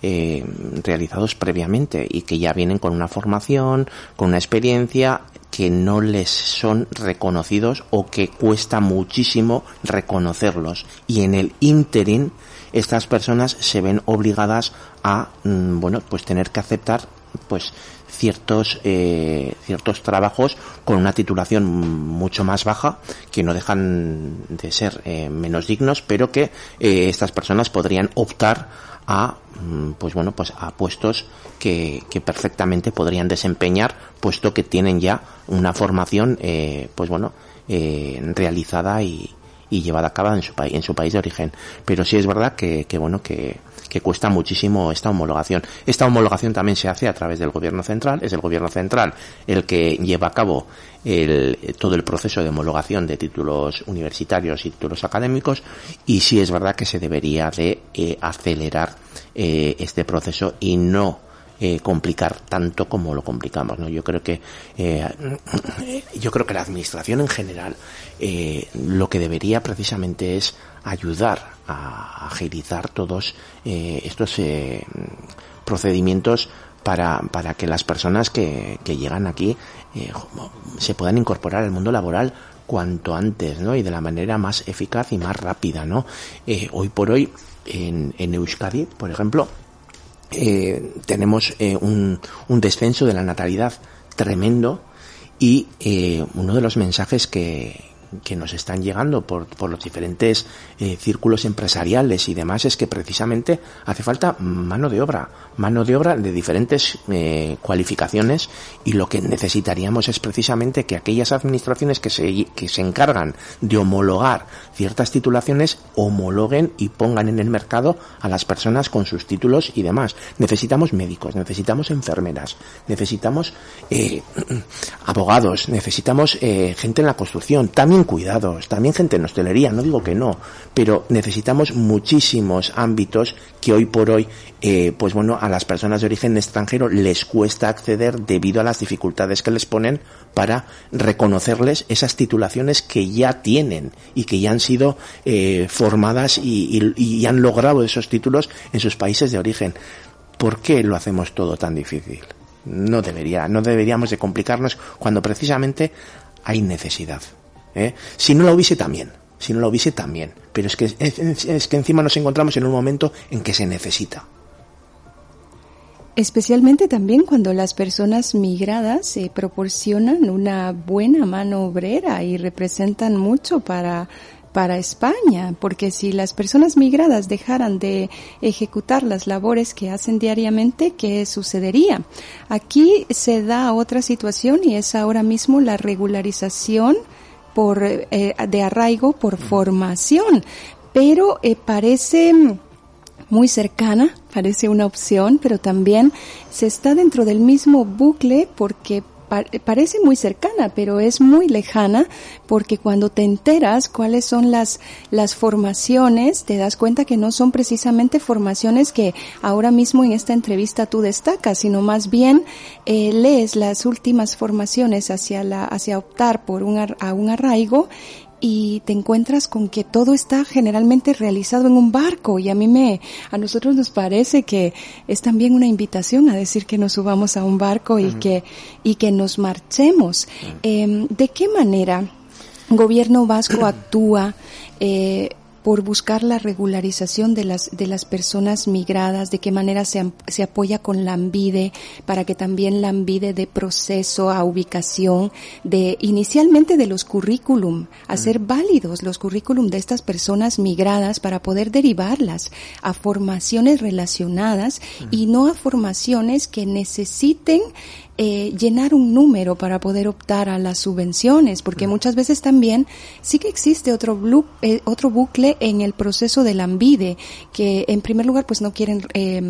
eh, realizados previamente y que ya vienen con una formación, con una experiencia que no les son reconocidos o que cuesta muchísimo reconocerlos. Y en el interim, estas personas se ven obligadas a, mm, bueno, pues tener que aceptar, pues, ciertos eh, ciertos trabajos con una titulación mucho más baja que no dejan de ser eh, menos dignos pero que eh, estas personas podrían optar a mm, pues bueno pues a puestos que, que perfectamente podrían desempeñar puesto que tienen ya una formación eh, pues bueno realizada y, y llevada a cabo en su país en su país de origen pero sí es verdad que, bueno que que cuesta muchísimo esta homologación. Esta homologación también se hace a través del gobierno central, es el gobierno central el que lleva a cabo el, todo el proceso de homologación de títulos universitarios y títulos académicos y sí es verdad que se debería de eh, acelerar eh, este proceso y no eh, complicar tanto como lo complicamos no yo creo que eh, yo creo que la administración en general eh, lo que debería precisamente es ayudar a agilizar todos eh, estos eh, procedimientos para, para que las personas que, que llegan aquí eh, se puedan incorporar al mundo laboral cuanto antes, ¿no? Y de la manera más eficaz y más rápida, ¿no? Hoy por hoy, en, en Euskadi, por ejemplo, eh, tenemos eh, un, un descenso de la natalidad tremendo y eh, uno de los mensajes que, que nos están llegando por, por los diferentes eh, círculos empresariales y demás es que precisamente hace falta mano de obra, mano de obra de diferentes eh, cualificaciones y lo que necesitaríamos es precisamente que aquellas administraciones que se, que se encargan de homologar ciertas titulaciones homologuen y pongan en el mercado a las personas con sus títulos y demás. Necesitamos médicos, necesitamos enfermeras, necesitamos eh, abogados, necesitamos eh, gente en la construcción, también Cuidados, también gente en hostelería, no digo que no, pero necesitamos muchísimos ámbitos que hoy por hoy, eh, pues bueno, a las personas de origen extranjero les cuesta acceder debido a las dificultades que les ponen para reconocerles esas titulaciones que ya tienen y que ya han sido eh, formadas y- y han logrado esos títulos en sus países de origen. ¿Por qué lo hacemos todo tan difícil? No debería, no deberíamos de complicarnos cuando precisamente hay necesidad. ¿Eh? Si no la hubiese también, si no la hubiese también, pero es que es, que encima nos encontramos en un momento en que se necesita. Especialmente también cuando las personas migradas eh, proporcionan una buena mano obrera y representan mucho para para España, porque si las personas migradas dejaran de ejecutar las labores que hacen diariamente, ¿qué sucedería? Aquí se da otra situación y es ahora mismo la regularización por eh, de arraigo por formación, pero eh, parece muy cercana, parece una opción, pero también se está dentro del mismo bucle porque pa- parece muy cercana, pero es muy lejana porque cuando te enteras cuáles son las, las formaciones, te das cuenta que no son precisamente formaciones que ahora mismo en esta entrevista tú destacas, sino más bien eh, lees las últimas formaciones hacia, la, hacia optar por un, a un arraigo y te encuentras con que todo está generalmente realizado en un barco. Y a mí me, a nosotros nos parece que es también una invitación a decir que nos subamos a un barco y que, y que nos marchemos. Eh, ¿De qué manera gobierno vasco actúa eh, por buscar la regularización de las de las personas migradas, de qué manera se, se apoya con la AMBIDE para que también la AMBIDE dé proceso a ubicación de inicialmente de los currículum, hacer válidos los currículum de estas personas migradas para poder derivarlas a formaciones relacionadas y no a formaciones que necesiten eh, llenar un número para poder optar a las subvenciones, porque muchas veces también sí que existe otro, blu- eh, otro bucle en el proceso del AMBIDE, que en primer lugar pues no quieren eh,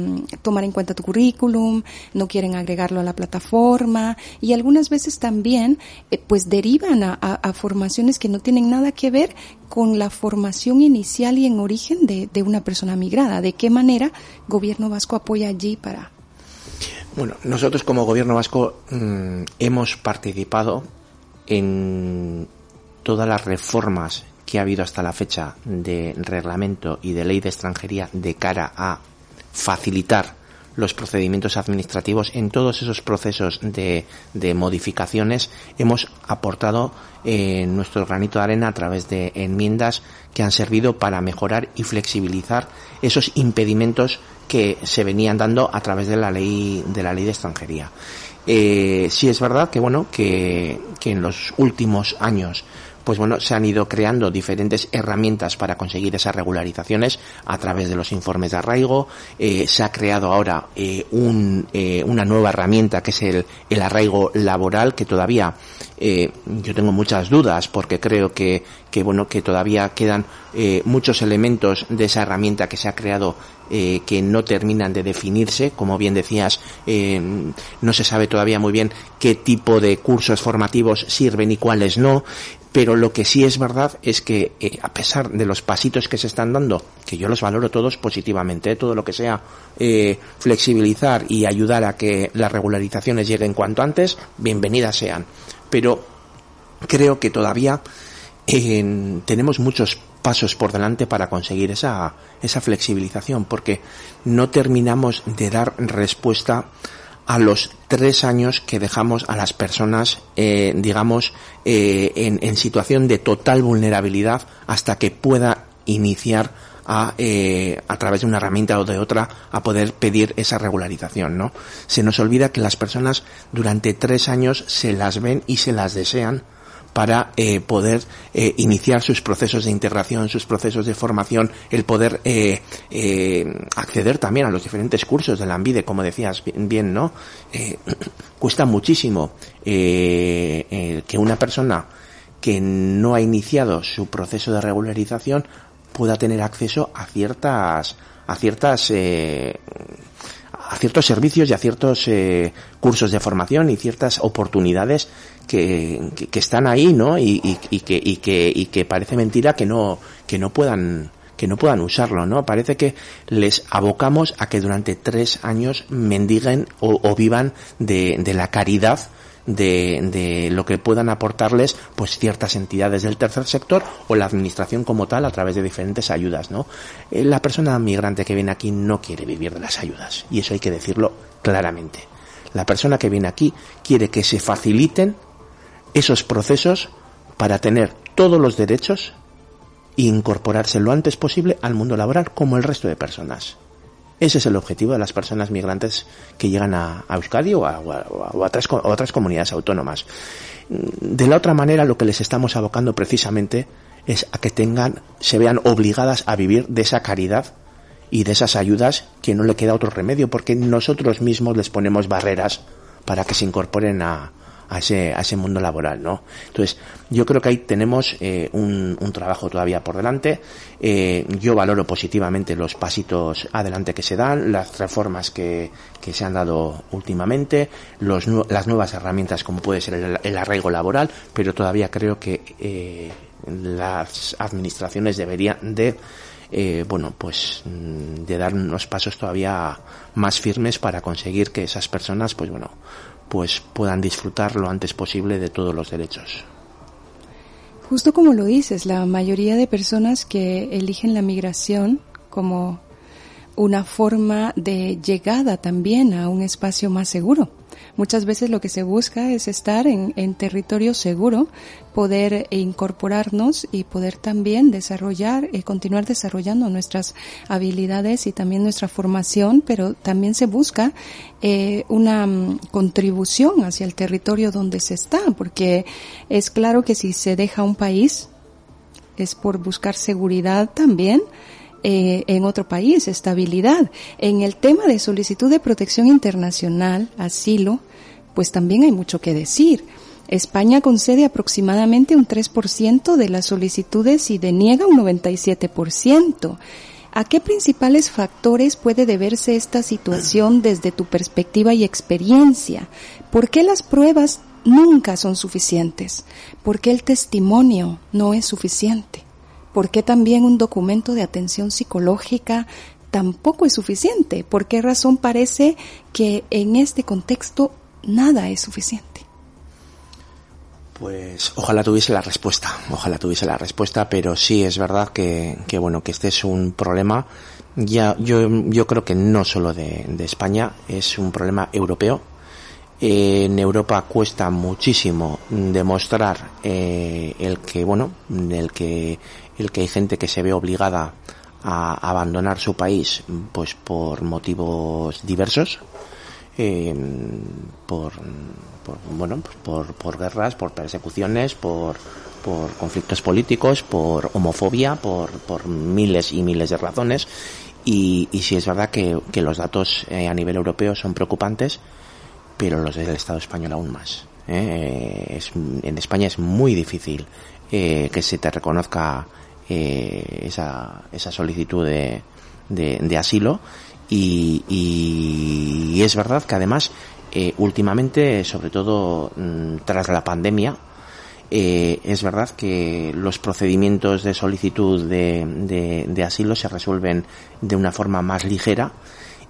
tomar en cuenta tu currículum, no quieren agregarlo a la plataforma y algunas veces también eh, pues derivan a, a- a formaciones que no tienen nada que ver con la formación inicial y en origen de, de una persona migrada. ¿De qué manera gobierno vasco apoya allí para Bueno, nosotros como gobierno vasco mm, hemos participado en todas las reformas que ha habido hasta la fecha de reglamento y de ley de extranjería de cara a facilitar los procedimientos administrativos en todos esos procesos de, de modificaciones hemos aportado eh, nuestro granito de arena a través de enmiendas que han servido para mejorar y flexibilizar esos impedimentos que se venían dando a través de la ley de la ley de extranjería. Eh, sí es verdad que bueno que, que en los últimos años pues bueno, se han ido creando diferentes herramientas para conseguir esas regularizaciones a través de los informes de arraigo. Eh, se ha creado ahora eh, un, eh, una nueva herramienta que es el, el arraigo laboral, que todavía yo tengo muchas dudas porque creo que, que bueno, que todavía quedan muchos elementos de esa herramienta que se ha creado que no terminan de definirse. Como bien decías, no se sabe todavía muy bien qué tipo de cursos formativos sirven y cuáles no. Pero lo que sí es verdad es que, eh, a pesar de los pasitos que se están dando, que yo los valoro todos positivamente, eh, todo lo que sea eh, flexibilizar y ayudar a que las regularizaciones lleguen cuanto antes, bienvenidas sean. Pero creo que todavía tenemos muchos pasos por delante para conseguir esa, esa flexibilización, porque no terminamos de dar respuesta a los tres años que dejamos a las personas, eh, digamos, eh, en, en situación de total vulnerabilidad hasta que pueda iniciar a, eh, a través de una herramienta o de otra a poder pedir esa regularización, ¿no? Se nos olvida que las personas durante tres años se las ven y se las desean para eh, poder eh, iniciar sus procesos de integración, sus procesos de formación, el poder eh, eh, acceder también a los diferentes cursos de la AMBIDE, como decías bien, bien ¿no? Eh, cuesta muchísimo eh, eh, que una persona que no ha iniciado su proceso de regularización pueda tener acceso a ciertas a ciertas eh, a ciertos servicios y a ciertos eh, cursos de formación y ciertas oportunidades que, que, están ahí, ¿no? Y, y, y, que, y, que, y que parece mentira que no, que no puedan que no puedan usarlo, ¿no? Parece que les abocamos a que durante tres años mendiguen o, o vivan de, de la caridad de, lo que puedan aportarles pues ciertas entidades del tercer sector o la administración como tal a través de diferentes ayudas, ¿no? Eh, la persona migrante que viene aquí no quiere vivir de las ayudas y eso hay que decirlo claramente. La persona que viene aquí quiere que se faciliten esos procesos para tener todos los derechos e incorporarse lo antes posible al mundo laboral como el resto de personas. Ese es el objetivo de las personas migrantes que llegan a, Euskadi o a, otras, a otras comunidades autónomas. De la otra manera, lo que les estamos abocando precisamente es a que tengan, se vean obligadas a vivir de esa caridad y de esas ayudas que no le queda otro remedio porque nosotros mismos les ponemos barreras para que se incorporen a, a ese, a ese mundo laboral, ¿no? Entonces, yo creo que ahí tenemos eh, un, un, trabajo todavía por delante. Eh, yo valoro positivamente los pasitos adelante que se dan, las reformas que, que se han dado últimamente, los, las nuevas herramientas como puede ser el, el arraigo laboral, pero todavía creo que eh, las administraciones deberían de eh, bueno, pues de dar unos pasos todavía más firmes para conseguir que esas personas, pues bueno, pues puedan disfrutar lo antes posible de todos los derechos. Justo como lo dices, la mayoría de personas que eligen la migración como una forma de llegada también a un espacio más seguro. Muchas veces lo que se busca es estar en, en territorio seguro, poder incorporarnos y poder también desarrollar y continuar desarrollando nuestras habilidades y también nuestra formación, pero también se busca eh, una um, contribución hacia el territorio donde se está, porque es claro que si se deja un país es por buscar seguridad también, eh, en otro país, estabilidad. En el tema de solicitud de protección internacional, asilo, pues también hay mucho que decir. España concede aproximadamente un 3% de las solicitudes y deniega un 97%. ¿A qué principales factores puede deberse esta situación desde tu perspectiva y experiencia? ¿Por qué las pruebas nunca son suficientes? ¿Por qué el testimonio no es suficiente? ¿Por qué también un documento de atención psicológica tampoco es suficiente? ¿Por qué razón parece que en este contexto nada es suficiente? Pues ojalá tuviese la respuesta, ojalá tuviese la respuesta, pero sí es verdad que, bueno, que este es un problema, ya, yo, yo creo que no solo de, España, es un problema europeo. En Europa cuesta muchísimo demostrar eh, el que, bueno, el que el que hay gente que se ve obligada a abandonar su país pues por motivos diversos eh, por, bueno pues por, por guerras por persecuciones por por conflictos políticos por homofobia por, por miles y miles de razones y, y sí es verdad que, los datos eh, a nivel europeo son preocupantes pero los del Estado español aún más ¿eh? es, en España es muy difícil eh, que se te reconozca eh, esa, esa solicitud de, de, asilo. Y, y, es verdad que además eh, últimamente, sobre todo mm, tras la pandemia, eh, es verdad que los procedimientos de solicitud de, de, asilo se resuelven de una forma más ligera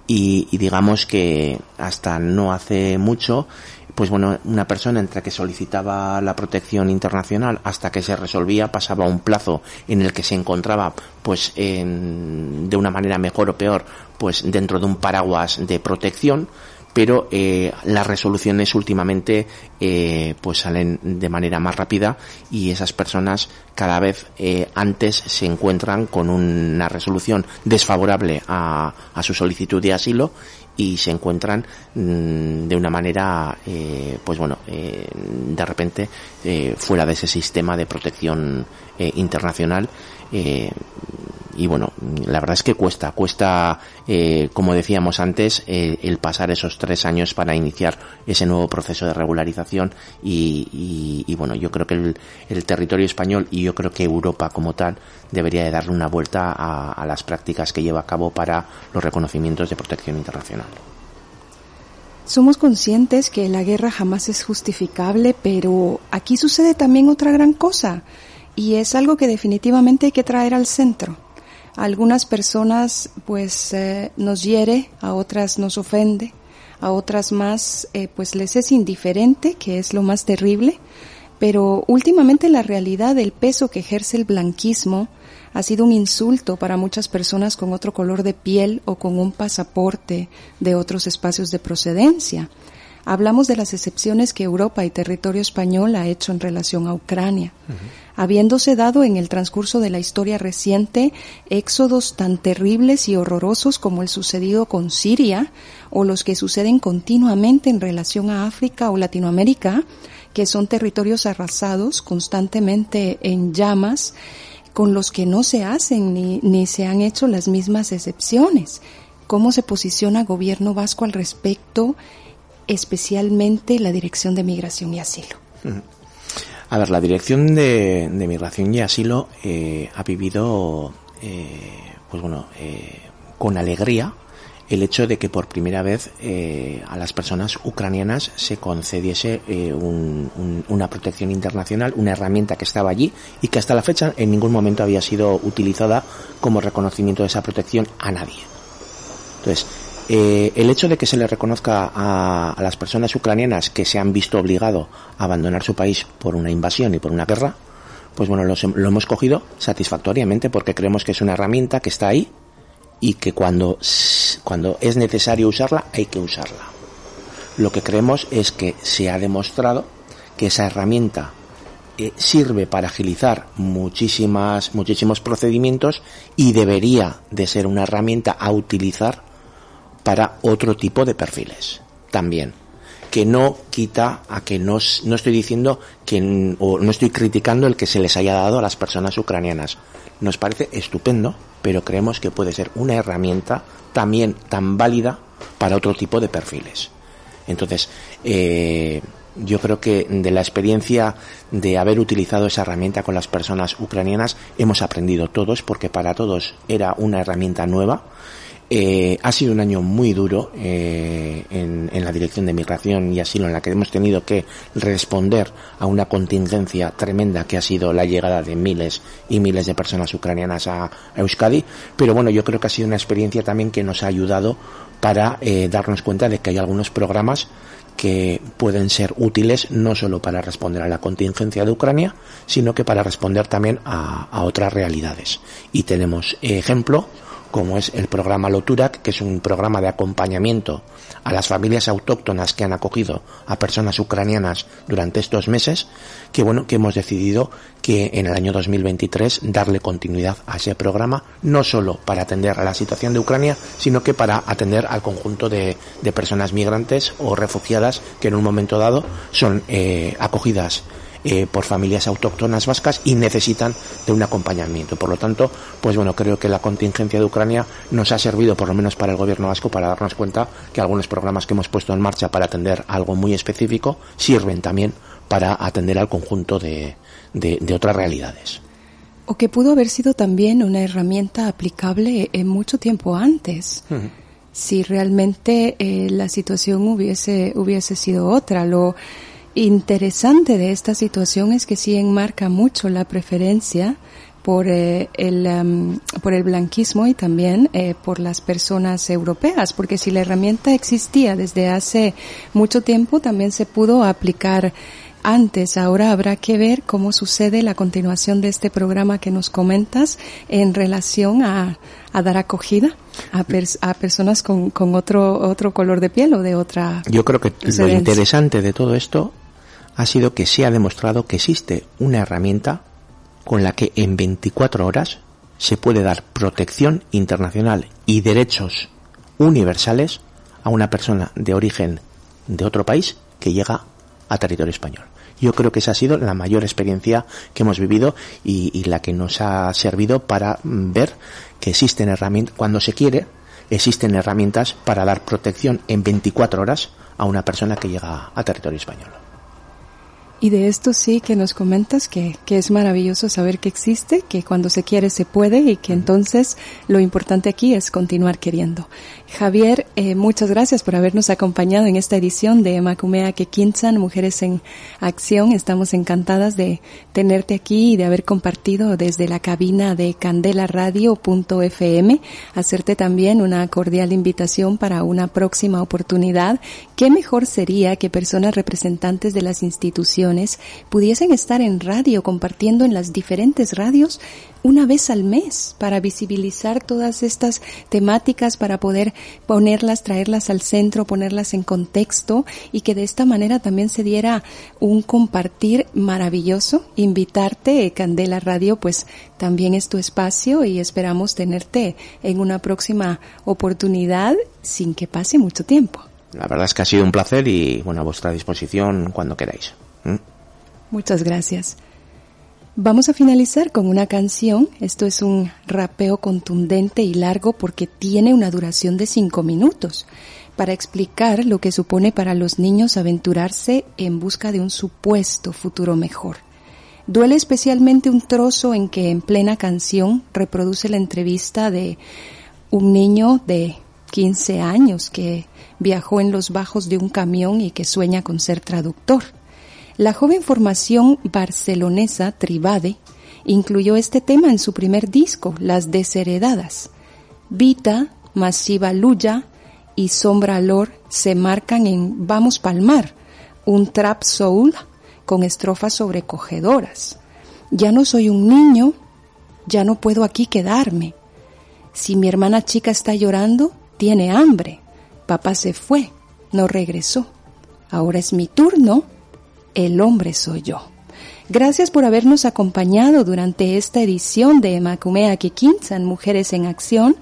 y digamos que hasta no hace mucho pues bueno, una persona entre que solicitaba la protección internacional hasta que se resolvía pasaba un plazo en el que se encontraba pues en, de una manera mejor o peor pues dentro de un paraguas de protección pero eh, las resoluciones últimamente eh, pues salen de manera más rápida y esas personas cada vez eh, antes se encuentran con una resolución desfavorable a, a su solicitud de asilo y se encuentran mmm, de una manera, eh, pues bueno, eh, de repente eh, fuera de ese sistema de protección eh, internacional. Y bueno, la verdad es que cuesta, cuesta, eh, como decíamos antes, eh, el pasar esos tres años para iniciar ese nuevo proceso de regularización y, bueno, yo creo que el, el, territorio español y yo creo que Europa como tal debería de darle una vuelta a las prácticas que lleva a cabo para los reconocimientos de protección internacional. Somos conscientes que la guerra jamás es justificable, pero aquí sucede también otra gran cosa, y es algo que definitivamente hay que traer al centro. A algunas personas pues eh, nos hiere, a otras nos ofende, a otras más eh, pues les es indiferente, que es lo más terrible, pero últimamente la realidad del peso que ejerce el blanquismo ha sido un insulto para muchas personas con otro color de piel o con un pasaporte de otros espacios de procedencia. Hablamos de las excepciones que Europa y territorio español ha hecho en relación a Ucrania, habiéndose dado en el transcurso de la historia reciente éxodos tan terribles y horrorosos como el sucedido con Siria o los que suceden continuamente en relación a África o Latinoamérica, que son territorios arrasados constantemente en llamas, con los que no se hacen ni, ni se han hecho las mismas excepciones. ¿Cómo se posiciona gobierno vasco al respecto, especialmente la Dirección de Migración y Asilo? A ver, la Dirección de, Migración y Asilo eh, ha vivido, eh, pues bueno, eh, con alegría el hecho de que por primera vez eh, a las personas ucranianas se concediese eh, un, un, una protección internacional, una herramienta que estaba allí y que hasta la fecha en ningún momento había sido utilizada como reconocimiento de esa protección a nadie. Entonces, eh, el hecho de que se le reconozca a, a, las personas ucranianas que se han visto obligado a abandonar su país por una invasión y por una guerra, pues bueno, lo, lo hemos cogido satisfactoriamente porque creemos que es una herramienta que está ahí y que cuando, cuando es necesario usarla hay que usarla. Lo que creemos es que se ha demostrado que esa herramienta eh, sirve para agilizar muchísimas, muchísimos procedimientos y debería de ser una herramienta a utilizar para otro tipo de perfiles también. Que no quita a que no, no estoy diciendo que o no estoy criticando el que se les haya dado a las personas ucranianas. Nos parece estupendo pero creemos que puede ser una herramienta también tan válida para otro tipo de perfiles. Entonces eh, yo creo que de la experiencia de haber utilizado esa herramienta con las personas ucranianas hemos aprendido todos porque para todos era una herramienta nueva eh, ha sido un año muy duro eh, en, en, la dirección de migración y asilo, en la que hemos tenido que responder a una contingencia tremenda que ha sido la llegada de miles y miles de personas ucranianas a, Euskadi. Pero bueno, yo creo que ha sido una experiencia también que nos ha ayudado para eh, darnos cuenta de que hay algunos programas que pueden ser útiles no solo para responder a la contingencia de Ucrania, sino que para responder también a, a otras realidades. Y tenemos ejemplo como es el programa Loturak, que es un programa de acompañamiento a las familias autóctonas que han acogido a personas ucranianas durante estos meses, que bueno, que hemos decidido que en el año 2023 darle continuidad a ese programa, no solo para atender a la situación de Ucrania, sino que para atender al conjunto de, de personas migrantes o refugiadas que en un momento dado son eh, acogidas eh, por familias autóctonas vascas y necesitan de un acompañamiento. Por lo tanto, pues bueno, creo que la contingencia de Ucrania nos ha servido, por lo menos para el gobierno vasco, para darnos cuenta que algunos programas que hemos puesto en marcha para atender algo muy específico sirven también para atender al conjunto de, de, de otras realidades. O que pudo haber sido también una herramienta aplicable en mucho tiempo antes. Uh -huh. Si realmente eh, la situación hubiese, hubiese sido otra. Lo, interesante de esta situación es que sí enmarca mucho la preferencia por eh, el um, por el blanquismo y también eh, por las personas europeas porque si la herramienta existía desde hace mucho tiempo también se pudo aplicar antes. Ahora habrá que ver cómo sucede la continuación de este programa que nos comentas en relación a, a dar acogida a, pers a personas con, con, otro otro color de piel o de otra yo creo que lo interesante de todo esto ha sido que se ha demostrado que existe una herramienta con la que en 24 horas se puede dar protección internacional y derechos universales a una persona de origen de otro país que llega a territorio español. Yo creo que esa ha sido la mayor experiencia que hemos vivido y, la que nos ha servido para ver que existen herramientas, cuando se quiere, existen herramientas para dar protección en 24 horas a una persona que llega a territorio español. Y de esto sí que nos comentas que, que es maravilloso saber que existe, que cuando se quiere se puede y que entonces lo importante aquí es continuar queriendo. Javier, eh, muchas gracias por habernos acompañado en esta edición de Macumea Quequinzan, Mujeres en Acción. Estamos encantadas de tenerte aquí y de haber compartido desde la cabina de candelaradio.fm, hacerte también una cordial invitación para una próxima oportunidad. ¿Qué mejor sería que personas representantes de las instituciones pudiesen estar en radio compartiendo en las diferentes radios una vez al mes para visibilizar todas estas temáticas, para poder ponerlas, traerlas al centro, ponerlas en contexto y que de esta manera también se diera un compartir maravilloso. Invitarte, Candela Radio, pues también es tu espacio y esperamos tenerte en una próxima oportunidad sin que pase mucho tiempo. La verdad es que ha sido un placer y bueno, a vuestra disposición cuando queráis. Muchas gracias. Vamos a finalizar con una canción. Esto es un rapeo contundente y largo porque tiene una duración de cinco minutos para explicar lo que supone para los niños aventurarse en busca de un supuesto futuro mejor. Duele especialmente un trozo en que en plena canción reproduce la entrevista de un niño de 15 años que viajó en los bajos de un camión y que sueña con ser traductor. La joven formación barcelonesa Tribade incluyó este tema en su primer disco, Las Desheredadas. Vita, Masiva Luya y Sombra Lor se marcan en Vamos Palmar, un trap soul con estrofas sobrecogedoras. Ya no soy un niño, ya no puedo aquí quedarme. Si mi hermana chica está llorando, tiene hambre. Papá se fue, no regresó. Ahora es mi turno el hombre soy yo. Gracias por habernos acompañado durante esta edición de Macumea Kikinsan Mujeres en Acción.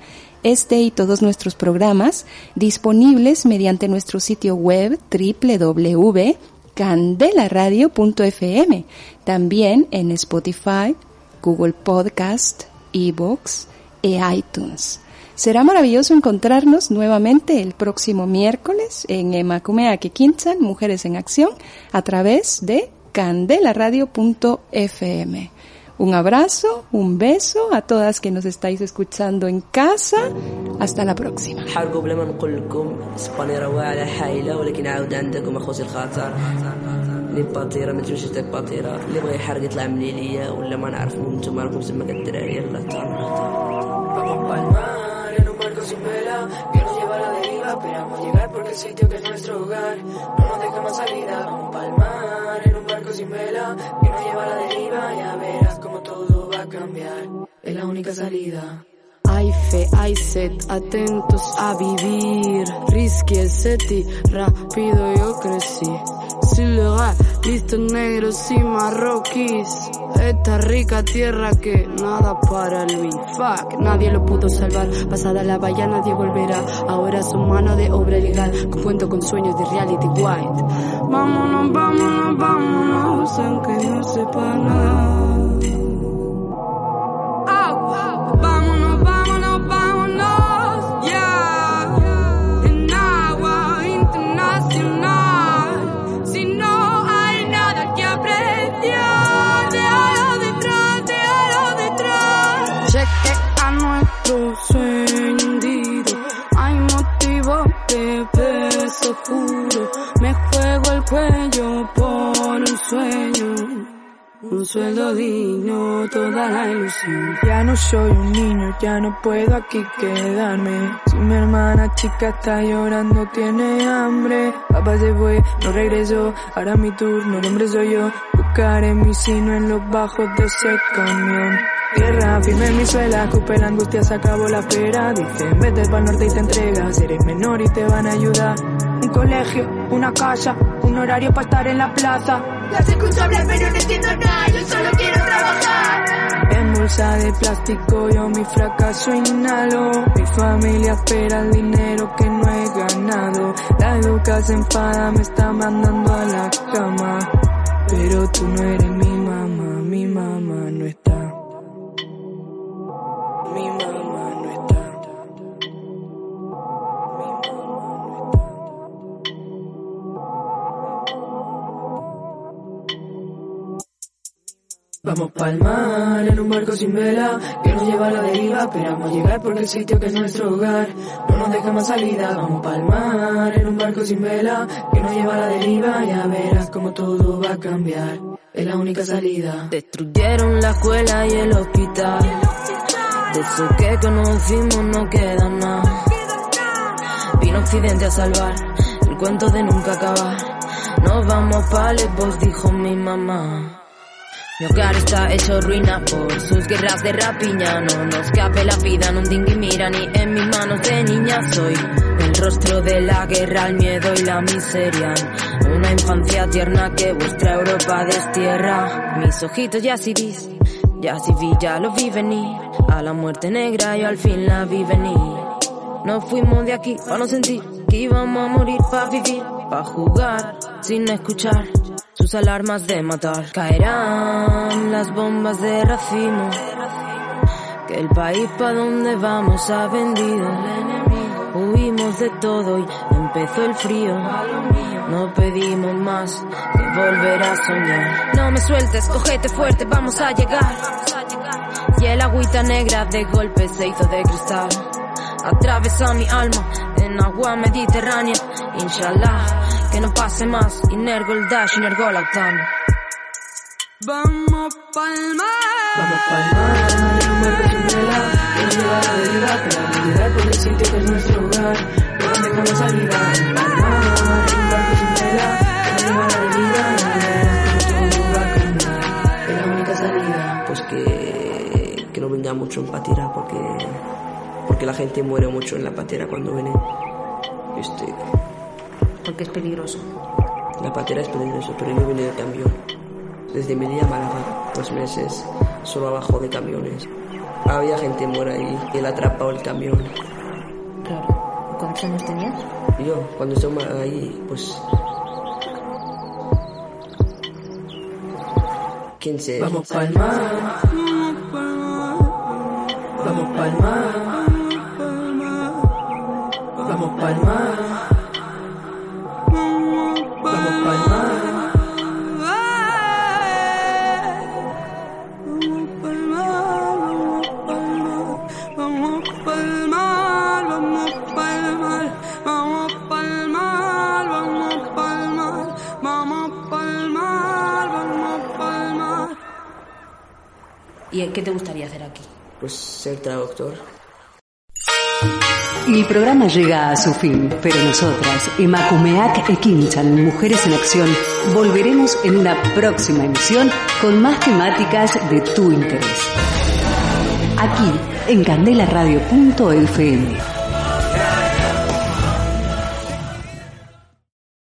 Este y todos nuestros programas disponibles mediante nuestro sitio web www.candelaradio.fm, también en Spotify, Google Podcast, eBooks e iTunes. Será maravilloso encontrarnos nuevamente el próximo miércoles en Emacumea Quintan, Mujeres en Acción, a través de candelaradio.fm. Un abrazo, un beso a todas que nos estáis escuchando en casa. Hasta la próxima. Sin vela que nos lleva a la deriva. Esperamos llegar porque el sitio que es nuestro hogar no nos deja más salida. Vamos pa'l mar en un barco sin vela que nos lleva a la deriva. Ya verás como todo va a cambiar. Es la única salida. Hay fe, hay sed, atentos a vivir. Risky el seti, rápido yo crecí. Sin lugar, listos negros y marroquíes. Esta rica tierra que nada para Luis. Fuck, nadie lo pudo salvar. Pasada la valla nadie volverá. Ahora su mano de obra legal. Cuento con sueños de reality white. Vámonos, vámonos, vámonos, aunque no sepa nada. Un sueldo digno, toda la ilusión. Ya no soy un niño, ya no puedo aquí quedarme. Si mi hermana chica está llorando, tiene hambre. Papá se fue, no regresó, ahora mi turno, el hombre soy yo. Buscaré mi sino en los bajos de ese camión. Tierra firme en mi suela, escupe la angustia, se acabó la pera. Dicen, vete pa'l norte y te entregas, eres menor y te van a ayudar. Un colegio, una casa, un horario para estar en la plaza. Las escucho pero no entiendo nada, yo solo quiero trabajar. En bolsa de plástico yo mi fracaso inhalo. Mi familia espera el dinero que no he ganado. La educa se enfada, me está mandando a la cama. Pero tú no eres mi mamá, mi mamá no está. Mi mamá Vamos pa'l mar en un barco sin vela que nos lleva a la deriva. Esperamos llegar porque el sitio que es nuestro hogar no nos deja más salida. Vamos pa'l mar en un barco sin vela que nos lleva a la deriva. Ya verás como todo va a cambiar. Es la única salida. Destruyeron la escuela y el hospital. De eso que conocimos no queda nada. Vino Occidente a salvar el cuento de nunca acabar. Nos vamos pa' vos dijo mi mamá. Mi hogar está hecho ruina por sus guerras de rapiña. No nos cabe la vida, no dingui mira ni en mis manos de niña soy. El rostro de la guerra, el miedo y la miseria. Una infancia tierna que vuestra Europa destierra. Mis ojitos ya sí vis, ya sí vi, ya lo vi venir. A la muerte negra yo al fin la vi venir. Nos fuimos de aquí para no sentir que íbamos a morir para vivir, para jugar sin escuchar sus alarmas de matar. Caerán las bombas de racimo que el país pa' donde vamos ha vendido. Huimos de todo y empezó el frío. No pedimos más que volver a soñar. No me sueltes, cogete fuerte, vamos a llegar. Y el agüita negra de golpe se hizo de cristal. Atravesó mi alma en agua mediterránea. Inshallah, que no pase más. Inergo el dash, inergo la OTAN. Vamos pa'l mar. Vamos pa'l mar en un barco sin vela que nos lleva a la deriva. Esperamos llegar porque el sitio que es nuestro hogar no nos deja más salida. Vamos pa'l mar en un barco sin vela que nos lleva a la deriva. Ya verás como todo va a cambiar. Es la única salida. Pues que, que no venga mucho en patera porque, porque la gente muere mucho en la patera cuando viene. Este, Porque es peligroso. la patera es peligroso, pero yo vine de camión. Desde Melilla a Málaga, dos meses, solo abajo de camiones. Había gente muera ahí, y él atrapado el camión. Claro. ¿Cuántos años tenías? Yo, cuando estuve ahí, pues... 15. Vamos pa'l mar. Vamos pa'l mar. Vamos pa'l mar. ¿Y qué te gustaría hacer aquí? Pues ser traductor. El programa llega a su fin, pero nosotras, Emakumeak Ekinchan, Mujeres en Acción, volveremos en una próxima emisión con más temáticas de tu interés. Aquí, en candelaradio.fm.